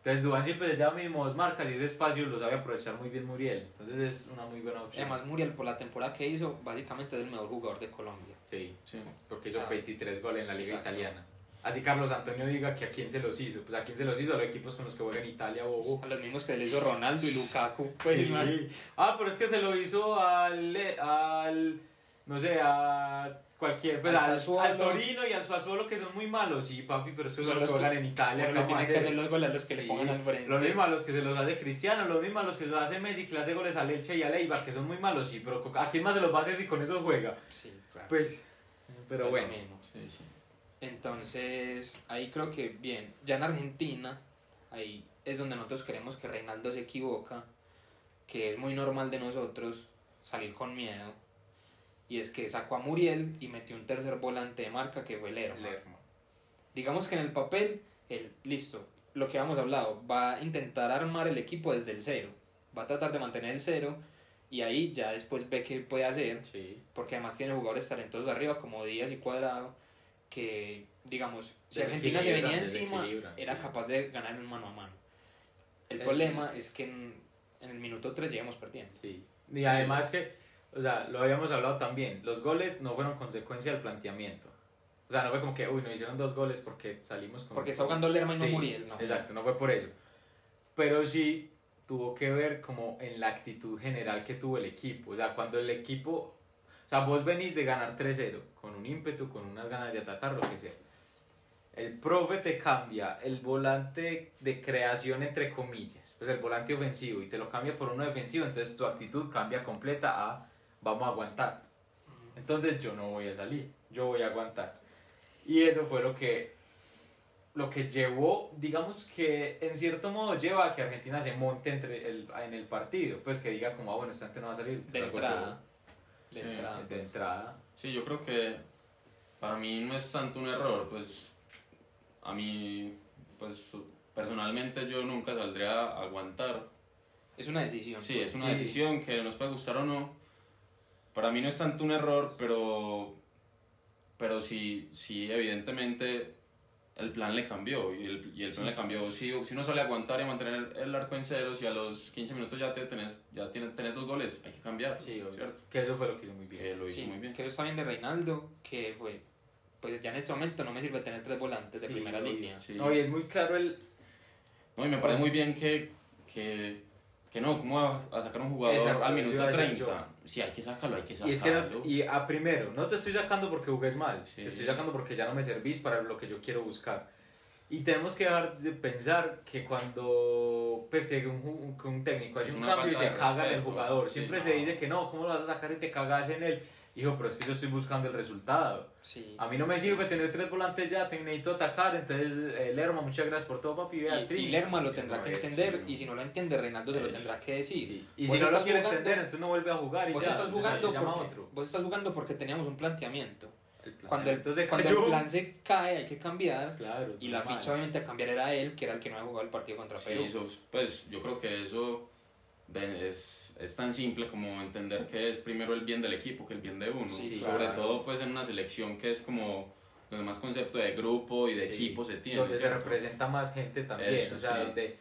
Entonces Duban siempre se lleva mínimo dos marcas y ese espacio lo sabe aprovechar muy bien Muriel. Entonces es una muy buena opción. Además, Muriel, por la temporada que hizo, básicamente es el mejor jugador de Colombia. Sí, Sí. porque hizo Ah. 23 goles en la liga Exacto. italiana. Así Carlos Antonio diga que a quién se los hizo. Pues a quién se los hizo, a los equipos con los que juega en Italia, bobo. A los mismos que le hizo Ronaldo y Lukaku. *laughs* Pues, Sí. Ah, pero es que se lo hizo al, al no sé, a cualquier, pues Al al, al Torino y al Sassuolo que son muy malos, sí, papi, pero es que Son los juegan en Italia. bueno, le ¿cómo tienen que hacer? los goles a los que le Sí, pongan al frente. Los mismos a los que se los hace Cristiano, los mismos a los que se los hace Messi, que le hace goles al Elche y al Eibar, que son muy malos, sí, pero ¿a quién más se los va a hacer si con eso juega? Sí, claro. Pues, pero bueno. mismo. Sí, sí. Entonces, ahí creo que bien. Ya en Argentina, ahí es donde nosotros creemos que Reinaldo se equivoca, que es muy normal de nosotros salir con miedo. Y es que sacó a Muriel y metió un tercer volante de marca que fue Lerma. Lerma. Digamos que en el papel, el, listo, lo que habíamos hablado, va a intentar armar el equipo desde el cero. Va a tratar de mantener el cero y ahí ya después ve qué puede hacer, Sí. porque además tiene jugadores talentosos arriba como Díaz y Cuadrado, que digamos, si Argentina se venía encima, era sí. capaz de ganar en mano a mano. El Eh, problema es que en, en el minuto 3 llegamos perdiendo. Sí. Y además que, o sea, lo habíamos hablado también, los goles no fueron consecuencia del planteamiento. O sea, no fue como que, uy, nos hicieron dos goles porque salimos con... Porque está jugando Lerma y no Sí, Muriel. No. Exacto, no fue por eso. Pero sí tuvo que ver como en la actitud general que tuvo el equipo. O sea, cuando el equipo... O sea, vos venís de ganar 3-0, con un ímpetu, con unas ganas de atacar, lo que sea. El profe te cambia el volante de creación, entre comillas, pues el volante ofensivo, y te lo cambia por uno defensivo, entonces tu actitud cambia completa a vamos a aguantar. Entonces yo no voy a salir, yo voy a aguantar. Y eso fue lo que lo que llevó, digamos que en cierto modo lleva a que Argentina se monte entre el, en el partido, pues que diga como, ah, bueno, esta gente no va a salir. De entrada. De Sí, entrada. yo. De entrada. Sí, yo creo que para mí no es tanto un error, pues a mí, pues personalmente yo nunca saldría a aguantar. Es una decisión. Sí, es una Sí. decisión que nos puede gustar o no. Para mí no es tanto un error, pero, pero sí, sí, evidentemente el plan le cambió y el, y el plan le cambió. Si, si uno sale a aguantar y a mantener el arco en ceros y a los 15 minutos ya, te tenés, ya tienes, tenés dos goles, hay que cambiar, Sí. ¿cierto? Que eso fue lo que hizo muy bien. Que lo hizo Sí, muy bien. que eso está bien de Reinaldo, que fue, pues ya en este momento no me sirve tener tres volantes de Sí, primera obvio. línea. Sí. No, y es muy claro el... No, y me parece muy bien que, que, que no, ¿cómo va a sacar un jugador Exacto, al minuto iba a decir 30? Sí, hay que sacarlo, hay que Y sacarlo. es que no- y a primero, no te estoy sacando porque jugues mal, Sí. te estoy sacando porque ya no me servís para lo que yo quiero buscar. Y tenemos que dejar de pensar que cuando pues que un, que un técnico hace un cambio y se caga en el jugador, sí, siempre no. se dice que no, ¿cómo lo vas a sacar y te cagas en él? Hijo, pero es que yo estoy buscando el resultado. Sí. A mí no me sirve tener tres volantes ya, te necesito atacar, entonces eh, Lerma, muchas gracias por todo, papi. vea, Y, y Lerma lo tendrá que entender sí. y si no lo entiende Reinaldo se lo tendrá que decir. Sí. Y si no lo quiere jugando- entender, entonces no vuelve a jugar y Vos ya. estás o sea, jugando porque, otro. vos estás jugando porque teníamos un planteamiento. El plan. Cuando el, entonces cuando el plan se cae hay que cambiar Claro. y la normal. ficha obviamente a cambiar era él, que era el que no había jugado el partido contra Sí, Perú. eso, pues yo creo que eso de- es, es tan simple como entender que es primero el bien del equipo que el bien de uno. Sí, Sobre claro. todo pues en una selección que es como donde más concepto de grupo y de Sí. equipo se tiene. donde se ¿cierto? representa más gente también, Eso, o sea, sí. donde,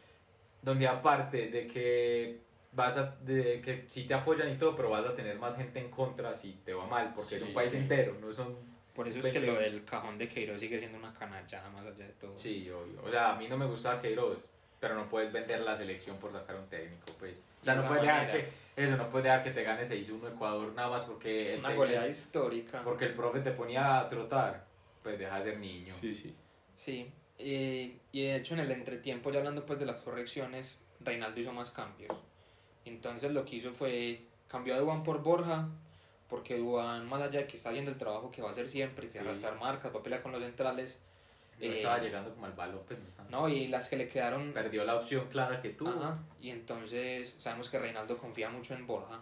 donde aparte de que vas a, de que sí te apoyan y todo, pero vas a tener más gente en contra si te va mal, porque es un país sí. entero, no son, Por eso es que lo del cajón de Queiroz sigue siendo una canallada más allá de todo. sí, obvio, o sea, a mí no me gusta Queiroz, pero no puedes vender la selección por sacar un técnico, pues, o sea, no puedes dejar que, eso, no puedes dejar que te gane 6-1 Ecuador nada más porque el, Una goleada histórica. porque el profe te ponía a trotar, pues deja de ser niño. Sí, sí. Sí, eh, y de hecho en el entretiempo, ya hablando pues de las correcciones, Reinaldo hizo más cambios. Entonces lo que hizo fue cambió a Duan por Borja, porque Duan, más allá de que está haciendo el trabajo que va a hacer siempre, que Sí. arrastrar marcas, va a pelear con los centrales, No Eh, estaba llegando como al balón, pues, no estaba- no, y las que le quedaron... perdió la opción clara que tuvo. Ajá, y entonces sabemos que Reinaldo confía mucho en Borja.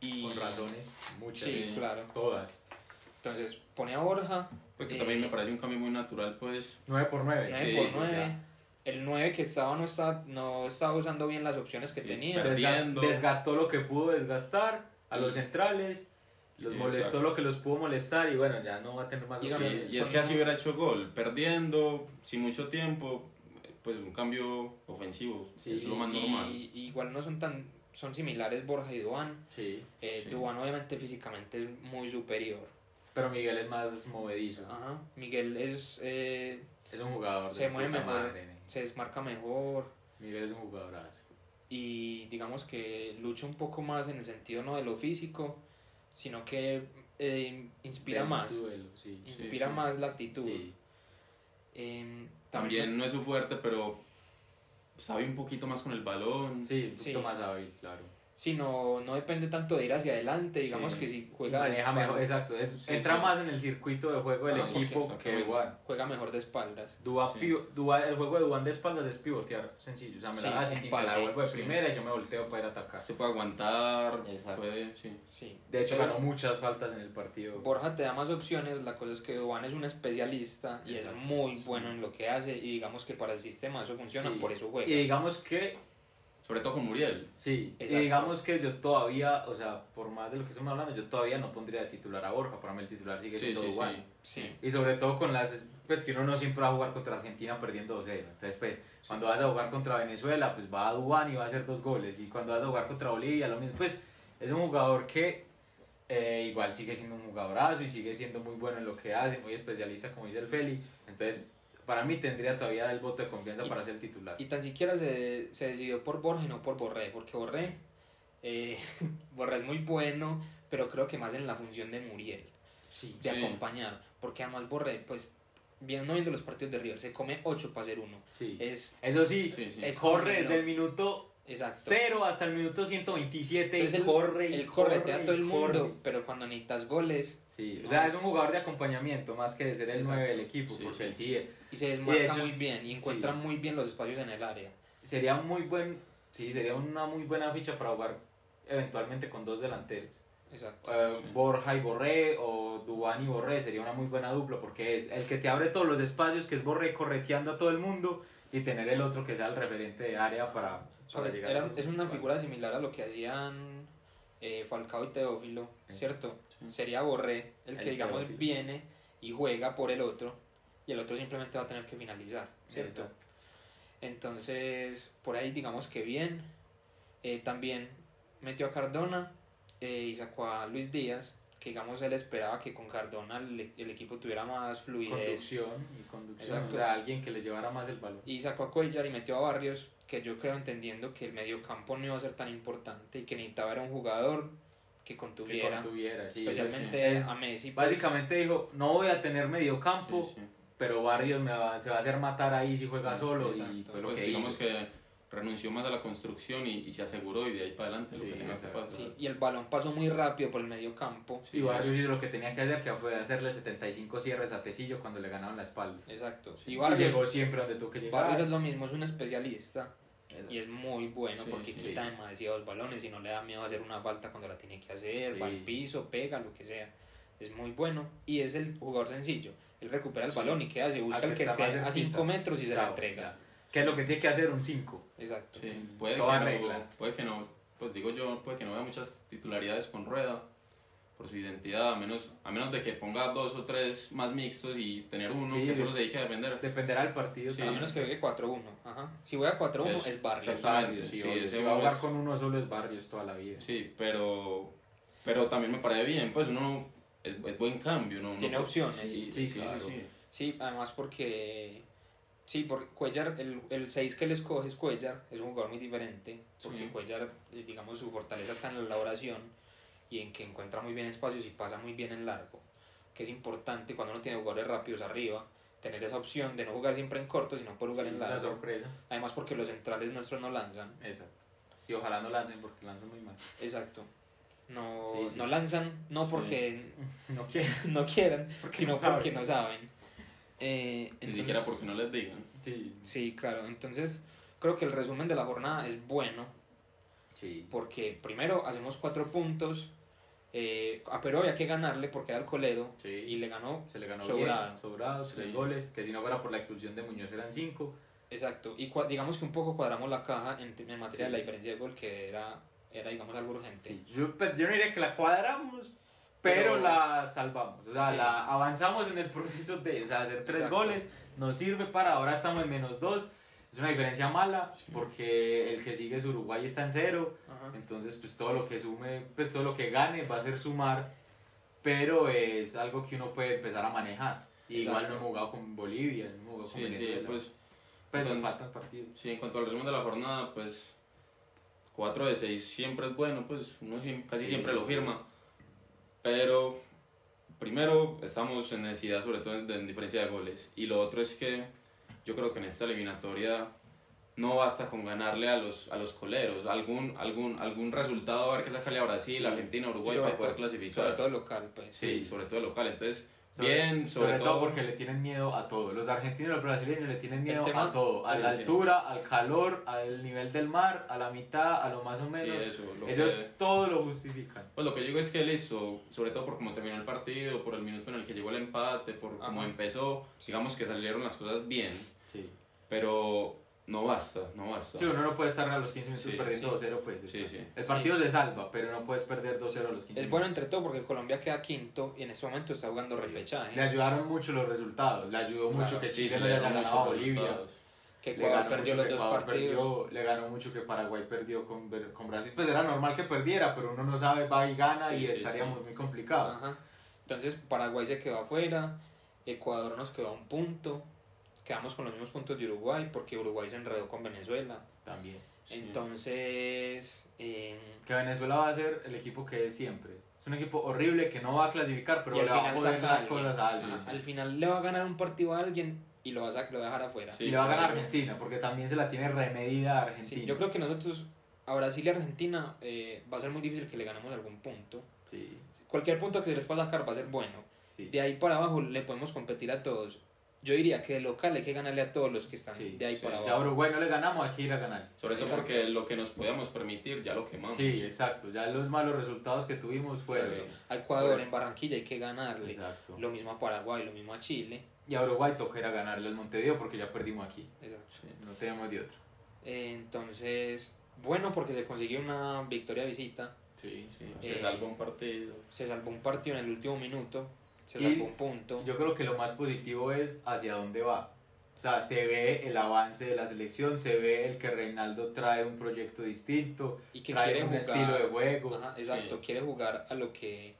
Y, Con razones, muchas. Sí, claro. Todas. Entonces pone a Borja, Pues que Eh, también me parece un cambio muy natural, pues 9 por 9. 9 Sí, por ya. 9. El 9 que estaba no, está, no estaba usando bien las opciones que Sí, tenía. pero- desgastó lo que pudo desgastar a los centrales. Los Sí, molestó exacto. lo que los pudo molestar y bueno, ya no va a tener más Y Sí, opciones. y es que así hubiera hecho gol, perdiendo, sin mucho tiempo, pues un cambio ofensivo, Sí, es lo más y, normal. y igual no son tan son similares Borja y Duan. Sí, Eh, Sí. Duan obviamente físicamente es muy superior. pero Miguel es más movedizo. Ajá. Miguel es eh, Es un jugador Se de mueve mejor. madre, se desmarca mejor Miguel es un jugadorazo. y digamos que lucha un poco más en el sentido no de lo físico, sino que eh, inspira Del más, duelo, sí. inspira sí. más la actitud. Sí. Em, También no es su fuerte, pero sabe un poquito más con el balón. Sí, un Sí. poquito más hábil, claro. Sí, no, no depende tanto de ir hacia adelante, digamos Sí. que si juega de espaldas, mejor, exacto. es- Sí, entra sí. más en el circuito de juego del Ah, equipo que. Duan. juega mejor de espaldas. Dua, Dua- el juego de Duan de espaldas es pivotear, sencillo. O sea, me Sí, la das un y te la pase, devuelvo de sí. primera y yo me volteo para ir a atacar. Se puede aguantar, Exacto. puede, sí. Sí. De hecho, ganó muchas faltas en el partido. Borja te da más opciones, la cosa es que Duan es un especialista y es muy sí. bueno en lo que hace y digamos que para el sistema eso funciona, Sí. por eso juega. Y digamos que, Sobre todo con Muriel. sí, y Exacto. digamos que yo todavía, o sea, por más de lo que estamos hablando, yo todavía no pondría de titular a Borja. Para mí el titular sigue siendo sí, sí. Sí. Y sobre todo con las, pues que uno no siempre va a jugar contra Argentina perdiendo 2-0. Entonces, pues, cuando vas a jugar contra Venezuela, pues va a Duan y va a hacer dos goles. Y cuando vas a jugar contra Bolivia, lo mismo. Pues, es un jugador que eh, igual sigue siendo un jugadorazo y sigue siendo muy bueno en lo que hace, muy especialista, como dice el Feli. Entonces, para mí tendría todavía el voto de confianza Y- para ser titular. Y tan siquiera se, se decidió por Borja y no por Borré, porque Borré, eh, *laughs* Borré es muy bueno, pero creo que más en la función de Muriel, Sí. de Sí. acompañar, porque además Borré, pues, viendo, viendo los partidos de River, se come 8 para hacer uno. sí. Es Eso sí, Sí, sí. Es corre desde el no. minuto exacto. 0 hasta el minuto 127 Entonces y corre y Él corretea corre a y todo el mundo, corre. pero cuando necesitas goles Sí, o sea, es- un jugador de acompañamiento más que de ser el Exacto. 9 del equipo, Sí, porque sí. él sí y se desmarca hecho, muy bien y encuentra sí. muy bien los espacios en el área. sería muy buen, sí, sería una muy buena ficha para jugar eventualmente con dos delanteros. Exacto. Eh, Sí. Borja y Borré o Dubán y Borré sería una muy buena dupla porque es el que te abre todos los espacios, que es Borré correteando a todo el mundo y tener el otro que sea el referente de área para, para Sobre- es una figura similar a lo que hacían eh, Falcao y Teófilo, Sí. ¿cierto? Sí. Sería Borré el que, digamos, Teófilo. viene y juega por el otro y el otro simplemente va a tener que finalizar, ¿cierto? Exacto. Entonces, por ahí digamos que bien. Eh, también metió a Cardona eh, y sacó a Luis Díaz, que digamos él esperaba que con Cardona el, el equipo tuviera más fluidez. Conducción y conducción, Exacto. o sea, alguien que le llevara más el balón. Y sacó a Cuellar y metió a Barrios, que yo creo entendiendo que el mediocampo no iba a ser tan importante y que necesitaba era un jugador que Que contuviera, sí, especialmente es- a Messi. pues, Básicamente dijo, no voy a tener medio campo, Sí, sí. pero Barrios me va, se va a hacer matar ahí si juega Sí, solo y Pues que digamos hizo. que renunció más a la construcción y, y se aseguró y de ahí para adelante lo que tenga que pasar. sí, y el balón pasó muy rápido por el mediocampo. Sí, y Barrios lo que tenía que hacer, que fue hacerle 75 cierres a Tecillo cuando le ganaron la espalda. Exacto. Sí. Y Y Barrios, llegó siempre donde tú que llegar. Barrios es lo mismo, es un especialista y es muy bueno Sí, porque sí. quita demasiados balones y no le da miedo hacer una falta cuando la tiene que hacer, Sí. va al piso, pega, lo que sea. Es muy bueno y es el jugador sencillo. Él recupera el Sí. balón y qué hace, busca Al el que esté a cerquita. 5 metros y se la entrega. Que es lo que tiene que hacer un 5. Exacto. Sí, puede Toda que, regla. no, puede que no, pues digo yo, puede que no vea muchas titularidades con Rueda por su identidad, a menos, a menos de que ponga dos o tres más mixtos y tener uno Sí, que solo se dedique a defender. Dependerá del partido. Sí. A menos que juegue 4-1. Ajá. Si juega 4-1 es, Es- Barrios. Es Barrios, sí, Si va a jugar es- con uno solo es Barrios toda la vida. Sí, pero, pero también me parece bien, pues uno es, es buen cambio, ¿no? Tiene Uno- opciones. Sí, Sí, sí, sí, claro. sí. Sí, además porque... Sí, porque Cuellar, el, el 6 que le escoge es Cuellar, es un jugador muy diferente, porque Sí. Cuellar, eh, digamos, su fortaleza está en la elaboración y en que encuentra muy bien espacios y pasa muy bien en largo, que es importante cuando uno tiene jugadores rápidos arriba, tener esa opción de no jugar siempre en corto, sino poder jugar Sí, en la largo. sorpresa. Además porque los centrales nuestros no lanzan, Exacto. Y ojalá no lancen porque lanzan muy mal. exacto. No, Sí, no lanzan, no porque *laughs* No quieren. *laughs* no quieran, Porque sino no porque no saben. Eh, Ni entonces- siquiera porque no les digan. Sí. Sí, claro. Entonces, creo que el resumen de la jornada es bueno, Sí. porque primero hacemos cuatro puntos. Eh, a Perú había que ganarle porque era el colero Sí. y le ganó. Se le ganó Sobrado. bien, sobrados, tres Sí. goles, que si no fuera por la expulsión de Muñoz eran cinco. Exacto. Y digamos que un poco cuadramos la caja en, en materia de la diferencia de gol, que era, era digamos, algo urgente. Sí. Yo, pues, yo no diría que la cuadramos, pero, Pero- la salvamos. O sea, Sí. la avanzamos en el proceso de o sea, hacer tres Exacto. goles. Nos sirve para ahora estamos en menos dos. Es una diferencia mala Sí. porque el que sigue es Uruguay está en cero. Ajá. Entonces, pues todo lo que sume, pues todo lo que gane va a ser sumar, pero es algo que uno puede empezar a manejar. Y igual no hemos jugado con Bolivia, no hemos jugado con Sí, sí, Venezuela. pues Pues nos faltan partidos. Sí, en cuanto al resumen de la jornada, pues 4 de 6 siempre es bueno, pues uno casi Sí. siempre lo firma. Pero primero estamos en necesidad, sobre todo en, en diferencia de goles. Y lo otro es que yo creo que en esta eliminatoria no basta con ganarle a los, a los coleros. Algún, algún, algún resultado a ver que sacarle a Brasil, Sí. Argentina, Uruguay para poder clasificar. Sobre todo local, pues. Sí, sobre todo el local. Entonces, Sobre- bien, sobre, todo, porque le tienen miedo a todo. Los argentinos y los brasileños le tienen miedo tema- a todo. A Sí, la sí. altura, al calor, al nivel del mar, a la mitad, a lo más o Sí, menos. eso, lo Ellos que- todo lo justifican. Pues lo que yo digo es que él hizo, sobre todo por cómo terminó el partido, por el minuto en el que llegó el empate, por cómo empezó, digamos que salieron las cosas bien, Sí. pero no basta, no basta. Sí, uno no puede estar a los 15 minutos Sí, perdiendo sí. 2-0, pues. Sí, sí. El partido se salva, pero no puedes perder 2-0 a los 15 Es bueno minutos. entre todo porque Colombia queda quinto y en este momento está jugando repechaje. Le ayudaron mucho los resultados. Le ayudó mucho Claro, que Sí, Chile le le haya ganado a Bolivia. resultados. Que Le Ecuador ganó perdió mucho los dos Ecuador partidos. perdió, le ganó mucho que Paraguay perdió con, con Brasil. Pues era normal que perdiera, pero uno no sabe, va y gana Sí, y sí, estaríamos sí. muy complicados. Ajá. Entonces Paraguay se quedó afuera, Ecuador nos quedó a un punto, quedamos con los mismos puntos de Uruguay porque Uruguay se enredó con Venezuela. También. Sí. Entonces, eh, Que Venezuela va a ser el equipo que es siempre. Es un equipo horrible que no va a clasificar, pero le va a final joder las cosas a alguien. sí. al final le va a ganar un partido a alguien y lo va a, lo va a dejar afuera. Sí, y le va a ganar. Argentina, porque también se la tiene remedida a Argentina. Sí, yo creo que nosotros a Brasil y Argentina eh, va a ser muy difícil que le ganemos algún punto. Sí, Cualquier punto que se les pueda sacar va a ser bueno. sí. De ahí para abajo le podemos competir a todos. Yo diría que de local hay que ganarle a todos los que están Sí, de ahí sí. para Ya a abajo. Uruguay no le ganamos, hay que ir a ganar. Sobre todo Exacto. porque lo que nos podíamos permitir ya lo quemamos. Sí, exacto. Ya los malos resultados que tuvimos fueron. A Ecuador Bueno. en Barranquilla hay que ganarle. Exacto. Lo mismo a Paraguay, lo mismo a Chile. Y a Uruguay toca ir a ganarle al Montevideo porque ya perdimos aquí. Exacto. Sí. No tenemos de otra. Eh, Entonces, bueno, porque se consiguió una victoria visita. Sí. Sí, Eh, se salvó un partido. Se salvó un partido en el último minuto. Se Y salvó un punto. Yo creo que lo más positivo es hacia dónde va. O sea, se ve el avance de la selección, se ve el que Reinaldo trae un proyecto distinto, y que trae quiere un jugar. estilo de juego. Ajá, exacto, Sí. quiere jugar a lo que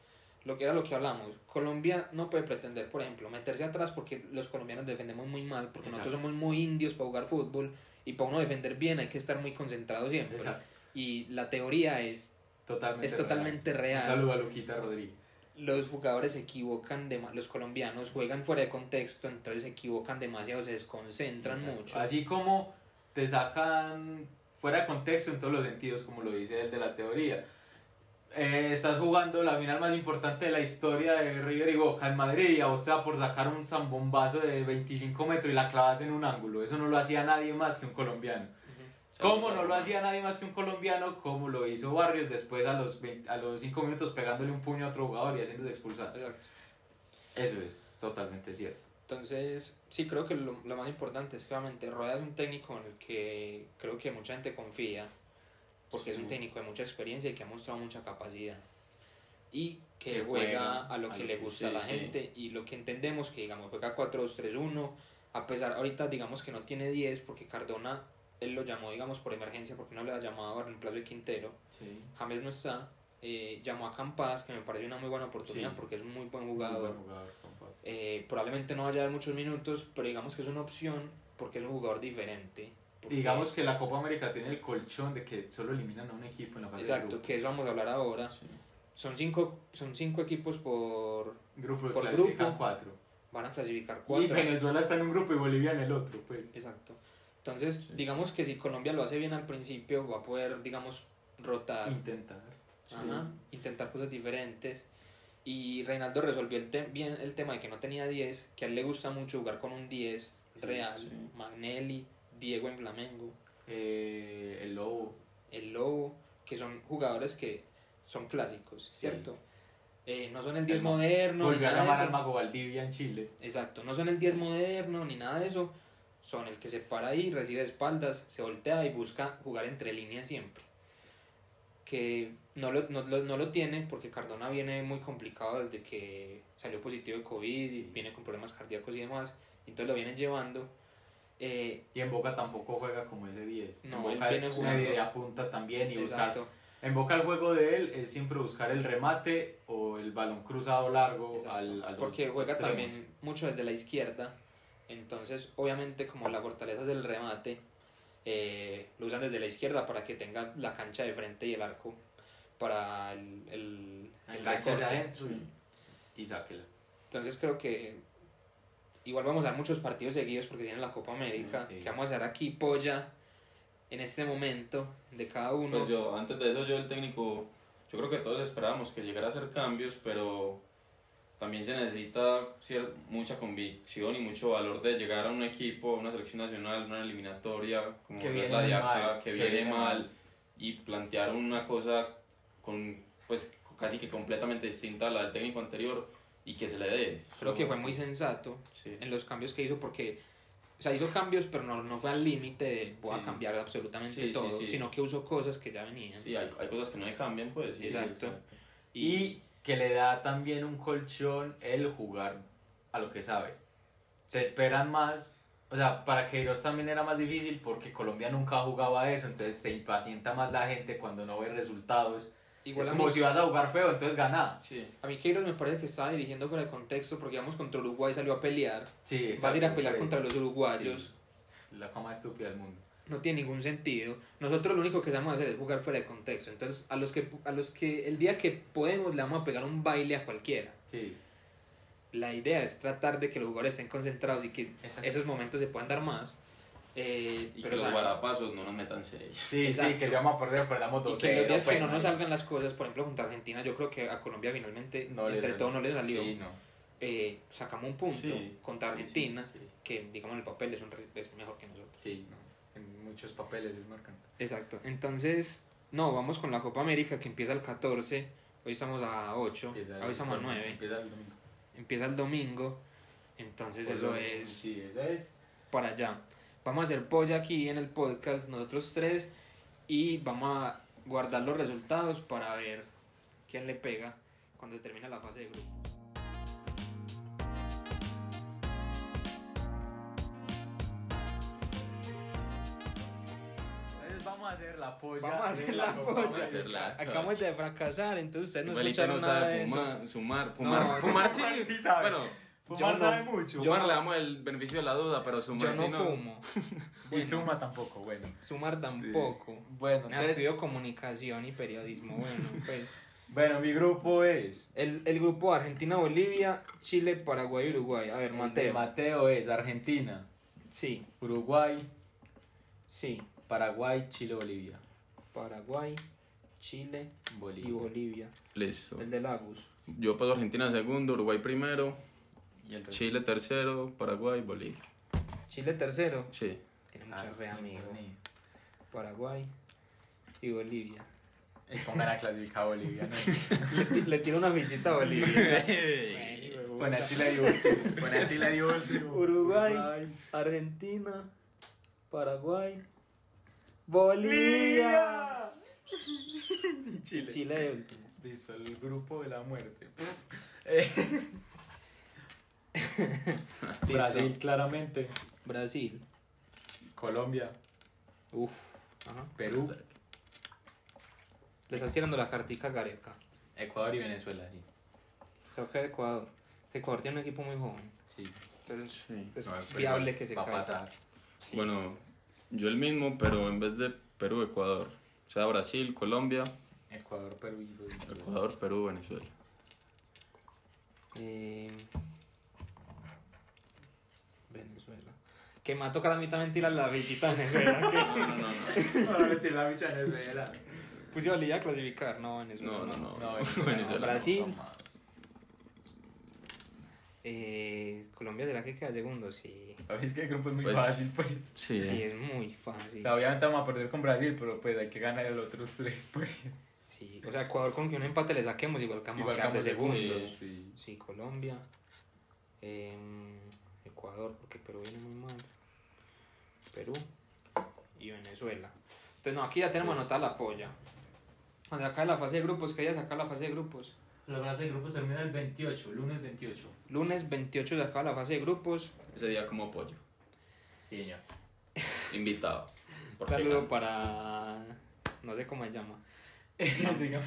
lo que era lo que hablamos. Colombia no puede pretender, por ejemplo, meterse atrás porque los colombianos defendemos muy mal, porque nosotros Exacto. somos muy indios para jugar fútbol Y para uno defender bien hay que estar muy concentrado siempre. Exacto. Y la teoría es, Totalmente es totalmente real. Un saludo a Luquita Rodríguez. Los jugadores se equivocan, de, los colombianos juegan fuera de contexto, entonces se equivocan demasiado, se desconcentran Exacto. mucho. Así como te sacan fuera de contexto en todos los sentidos, como lo dice el de la teoría. Eh, estás jugando la final más importante de la historia de River y Boca en Madrid y a vos te da por sacar un zambombazo de 25 metros y la clavas en un ángulo. Eso no lo hacía nadie más que un colombiano. ¿Cómo no lo hacía nadie más que un colombiano? Como lo hizo Barrios después a los, 20 a los 5 minutos pegándole un puño a otro jugador y haciéndose expulsar. Exacto. Eso es totalmente cierto. Entonces, sí, creo que lo, lo más importante es que obviamente Rueda es un técnico en el que creo que mucha gente confía, porque es un técnico de mucha experiencia y que ha mostrado mucha capacidad. Y que, Que juega juega a lo que le gusta a la sí. gente y lo que entendemos que, digamos, juega 4-2-3-1, a pesar, ahorita digamos que no tiene 10 porque Cardona, él lo llamó, digamos, por emergencia porque no le ha llamado a reemplazo de Quintero. Sí. James no está. eh, llamó a Campas, que me parece una muy buena oportunidad Sí. porque es un muy buen Muy jugador. buen jugador. Eh, probablemente no vaya a dar muchos minutos, pero digamos que es una opción porque es un jugador diferente. Digamos que la Copa América tiene el colchón de que solo eliminan a un equipo en la fase de Exacto, grupos. que eso vamos a hablar ahora. Sí. Son cinco, son cinco equipos por... Grupo de por clasifican grupo. cuatro. Van a clasificar Y cuatro. Venezuela está en un grupo y Bolivia en el otro, pues. Exacto. Entonces, Sí. digamos que si Colombia lo hace bien al principio, va a poder, digamos, rotar. Intentar. Ajá, intentar cosas diferentes. Y Reinaldo resolvió el bien el tema de que no tenía 10, que a él le gusta mucho jugar con un 10 Sí, real. Magnelli, Diego en Flamengo, Eh, el Lobo. el Lobo, que son jugadores que son clásicos, ¿cierto? Eh, no son el 10 El ma- moderno, Volvió a llamar al. Mago Valdivia en Chile. Exacto, no son el 10 moderno ni nada de eso, son el que se para ahí, recibe de espaldas, se voltea y busca jugar entre líneas siempre. Que no lo, no, lo- no lo tiene porque Cardona viene muy complicado desde que salió positivo de COVID y viene con problemas cardíacos y demás, entonces lo vienen llevando. Eh, Y en Boca tampoco juega como ese 10. No, en él Boca viene es jugando- media punta también y buscar. exacto, En Boca el juego de él es siempre buscar el remate o el balón cruzado largo al, a los porque juega extremos. también mucho desde la izquierda, entonces obviamente como la fortaleza es del remate, eh, lo usan desde la izquierda para que tenga la cancha de frente y el arco para el, el, el adentro y, y sáquela. Entonces creo que igual vamos a dar muchos partidos seguidos porque tienen la Copa América, Sí, sí. que vamos a hacer aquí polla en este momento de cada uno. Pues yo, antes de eso, yo el técnico, yo creo que todos esperábamos que llegara a hacer cambios, pero también se necesita mucha convicción y mucho valor de llegar a un equipo, a una selección nacional, una eliminatoria, como Que la de acá, mal, que, que viene, viene mal, mal. y plantear una cosa con, pues, casi que completamente distinta a la del técnico anterior y que se le dé. creo que fue muy sensato Sí. en los cambios que hizo porque o sea, hizo cambios pero no, no fue al límite de voy a Sí. cambiar absolutamente Sí, todo, sino que usó cosas que ya venían. Sí, hay, hay cosas que no le cambian, pues. Exacto. Y que le da también un colchón el jugar a lo que sabe. Te esperan más. O sea, para Queiroz también era más difícil porque Colombia nunca jugaba a eso, entonces se impacienta más la gente cuando no ve resultados. Igual es como mí, si vas a jugar feo, entonces gana. sí. a mí Queiroz me parece que estaba dirigiendo fuera de contexto porque digamos contra Uruguay salió a pelear. Sí, Vas a ir a pelear contra los uruguayos. La cama estúpida del mundo. No tiene ningún sentido. Nosotros lo único que sabemos hacer es jugar fuera de contexto. Entonces, a los que a los que el día que podemos le vamos a pegar un baile a cualquiera. Sí, La idea es tratar de que los jugadores estén concentrados y que esos momentos se puedan dar más. Eh, Y pero que los guarapasos no nos metan seis. sí, Exacto. sí, que ya vamos a perder, perdamos y dos. que los días que no nos salgan las cosas, por ejemplo, contra Argentina, yo creo que a Colombia finalmente, No entre todo, no le salió. Sí, no. Eh, sacamos un punto Sí. contra Argentina, Sí, que digamos en el papel es, un, re- es mejor que nosotros. sí, no. Muchos papeles les marcan. Exacto. Entonces, no, vamos con la Copa América que empieza el 14. Hoy estamos a 8. Empieza Hoy estamos a 9. Empieza el domingo. Empieza el domingo. Entonces, Pues eso es Sí, eso es. para allá. Vamos a hacer polla aquí en el podcast, nosotros tres. Y vamos a guardar los resultados para ver quién le pega cuando termina la fase de grupo. Hacer la polla. Vamos a hacer la polla. Hacerla. Acabamos de fracasar, entonces ustedes no escucharon no nada sabe de eso. fumar, sumar, fumar, No, fumar sí. fumar sí sabe. Bueno, Fumar no- sabe mucho. Sumar le damos el beneficio de la duda, pero Yo sumar no sí no. fumo. *laughs* Y suma tampoco, bueno. Sumar tampoco. Bueno, Me estudio comunicación y periodismo. Bueno, *laughs* pues. bueno, mi grupo es. El, el grupo Argentina, Bolivia, Chile, Paraguay y Uruguay. A ver, el de Mateo. Mateo es Argentina, Sí, Uruguay, sí. Paraguay, Chile, Bolivia. Paraguay, Chile Bolivia. y Bolivia. Listo. El de Lagos. Yo paso Argentina segundo, Uruguay primero, Y el. Chile tercero, Paraguay, Bolivia. Chile tercero. Sí. Tiene Ah, mucha fe, sí, amigo. Paraguay y Bolivia. Y pongan a clasificar a Bolivia, ¿no? *laughs* Le, le tiro una fichita a Bolivia. *laughs* Bueno, Chile de *laughs* último. Uruguay. Argentina, Paraguay, Bolivia. Chile. Chile de último. Listo, el grupo de la muerte. Eh. *laughs* Brasil, claramente. Brasil. Colombia, Uf. Ajá. Perú, Le estás tirando la cartica a Gareca. Ecuador y Venezuela, sí. A caer Ecuador. Ecuador tiene un equipo muy joven. Sí. Entonces Sí. es No, viable que se va a caiga. pasar. Sí. Bueno, yo el mismo, pero en vez de Perú, Ecuador. O sea, Brasil, Colombia, Ecuador, Perú y Venezuela. Ecuador, Perú, Venezuela. Eh, Venezuela. Que me va a tocar a mí también tirar la visita a Venezuela. *laughs* que- No, no, no, no. No, tiré la bicha a Venezuela. Puse a Bolivia a clasificar. No, Venezuela. No, no, no. No, Venezuela. Brasil. no. Eh, Colombia será que queda segundo, sí. ¿Sabes que el grupo es muy Pues- fácil, pues? Sí. Sí, es muy O fácil. sea, obviamente vamos a perder con Brasil, pero pues hay que ganar los otros tres, pues. Sí. O sea, Ecuador con que un empate le saquemos, igual que vamos a de segundos. segundos, sí. Sí, Colombia. em, Ecuador, porque Perú viene muy mal. Perú y Venezuela. Entonces, no, aquí ya tenemos Pues- anotada la polla. O sea, acá en la fase de grupos, que ya sacar la fase de grupos. La fase de grupos termina el 28, lunes 28. Lunes 28 se acaba la fase de grupos. Ese día como pollo. Sí, señor. Invitado. Un saludo para. No sé cómo se llama. Sigamos.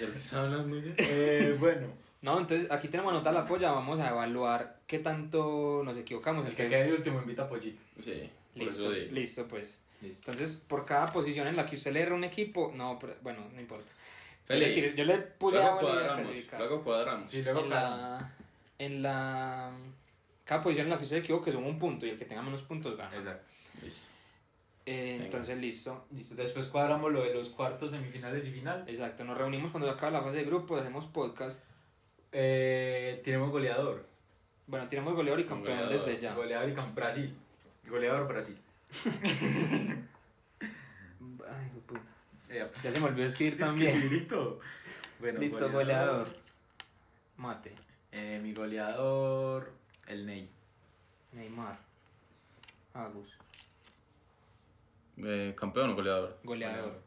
¿Ya te estaba hablando eh, bueno, No, entonces aquí tenemos anotada la polla. Vamos a evaluar qué tanto nos equivocamos. el que Entonces, quede de último invita a Pollito. Sí, por listo, eso digo. listo, pues. Listo. Entonces, por cada posición en la que usted le erra un equipo, no, pero, bueno, no importa. Yo le, tiré- yo le puse a Luego a cuadramos. clasificar. Luego cuadramos. Sí, luego en la, en la cada posición en la que se equivoque suma un punto y el que tenga menos puntos gana. Exacto. Listo. Eh, entonces, listo. Listo. Después cuadramos lo de los cuartos, semifinales y final. Exacto, nos reunimos cuando acabe la fase de grupo, hacemos podcast. Eh, tenemos goleador. Bueno, tiramos goleador y campeón Goleador. desde ya. Goleador y campeón. Brasil. Goleador Brasil. *laughs* Ay, hijo de puta. Eh, Ya se me olvidó escribir es también. que grito. Bueno, Listo, goleador. Mate. Eh, mi goleador, el Ney. Neymar. Agus. Eh, ¿Campeón o goleador? Goleador.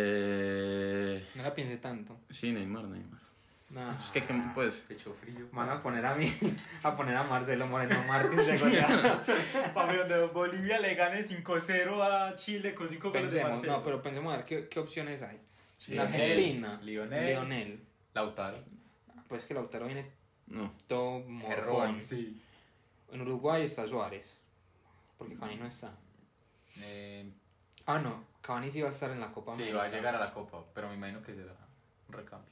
Eh, No la piense tanto. sí, Neymar, Neymar. Nah. Es que, que, pues, Pecho frío. Van a poner a mí, *laughs* a poner a Marcelo Moreno Martins de goleador. *laughs* Para donde Bolivia le gane 5-0 a Chile con 5 goles de Marcelo. no, pero pensemos a ver qué, qué opciones hay. sí, en Argentina, Lionel. Lionel. Lautaro. Pues que Lautaro viene no. todo sí. En Uruguay está Suárez. Porque Cavani no está. Eh, Ah, no. Cavani sí va a estar en la Copa sí, América. va a llegar a la Copa, pero me imagino que será un recambio.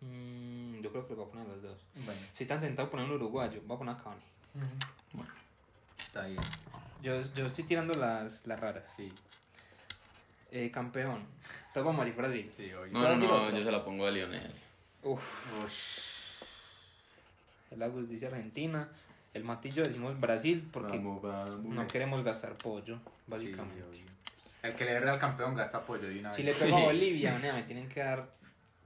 Mm, yo creo que lo va a poner a los dos. Bueno, Si te han tentado poner un uruguayo, va a poner a Cavani. está bien. Yo, yo estoy tirando las, las raras. Sí, Eh, campeón. Entonces vamos a ir Brasil. sí, hoy. No, no, no, yo se la pongo a Lionel. Uf. Ush. El Agus dice Argentina. El Matillo decimos Brasil porque Vamos, vamos. no queremos gastar pollo, Sí, básicamente. obvio. el que le dé al campeón gasta apoyo de una si le vez. pego a Bolivia, me tienen que dar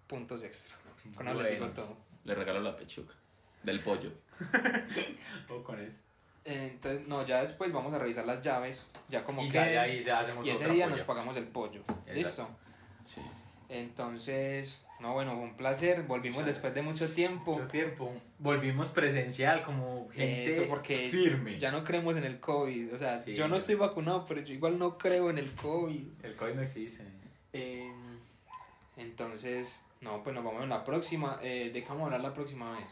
puntos extra. Con Bueno. todo. Le regalo la pechuga. Del pollo. *laughs* O con eso. Eh, entonces, no, ya después vamos a revisar las llaves. Ya como Y que. ya de ahí ya hacemos y ese día nos pagamos el pollo. Exacto. ¿Listo? Sí. Entonces, no, bueno, fue un placer. Volvimos después de mucho tiempo. Mucho tiempo. Volvimos presencial como gente Eso porque firme. ya no creemos en el COVID. O sea, Sí. yo no estoy vacunado, pero yo igual no creo en el COVID. El COVID no existe. Eh, entonces, no, pues nos vamos en la próxima. Eh, ¿De qué vamos a hablar la próxima vez?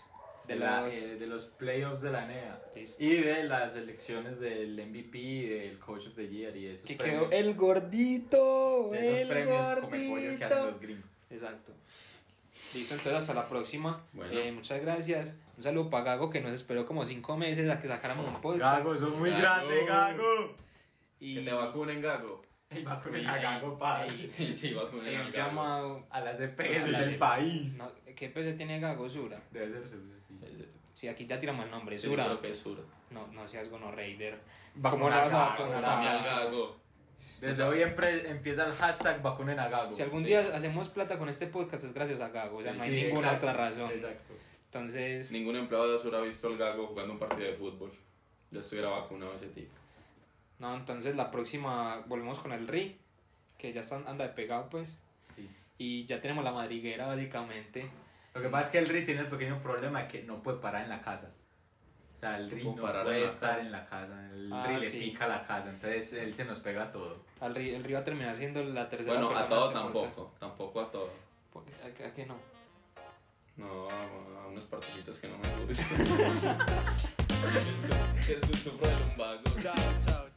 de la- los... eh, de los playoffs de la NEA. Listo. Y de las elecciones del MVP, del Coach of the Year y de esos que premios. quedó el gordito, de esos el premios come pollo que hacen gordito. los gringos. Exacto. Listo, entonces hasta la próxima. Bueno. Eh, muchas gracias. Un saludo para Gago que nos esperó como cinco meses a que sacáramos un podcast. Gago, son muy Gago. grande, Gago. y Que te vacunen, Gago. Y va con y- el a Gago para y- sí, vacunen un Gago. llamado. a las A EPS las del EPS. país. No, ¿Qué peso tiene Gago Sura? Debe ser seguro, sí. Si aquí ya tiramos el nombre, sí, yo Sura. creo que es Sura. No, no seas gono Raider. Vacunar ¿Cómo no vas a Gago, vacunar a Gago. Desde hoy empieza el hashtag vacunen a Gago. Si algún Sí. día hacemos plata con este podcast es gracias a Gago, o sea, Sí, no hay sí, ninguna exacto, otra razón. Exacto. Entonces, Ningún empleado de Sura ha visto al Gago jugando un partido de fútbol. Yo estuviera vacunado ese tipo. No, entonces la próxima volvemos con el RI, que ya está, anda de pegado pues. Sí. Y ya tenemos la madriguera básicamente. Lo que pasa es que el Ri tiene el pequeño problema de que no puede parar en la casa. O sea, el Ri no en puede la estar casa. en la casa. El Ah, Ri le sí. pica la casa, entonces él se nos pega todo. Al RI, el RI va a terminar siendo la tercera Bueno, persona a todo este tampoco. Tampoco a todo. ¿A, qué- a qué no? No, a unos partecitos que no me *laughs* gustan. *laughs* sufro de lumbago. Chao, chao.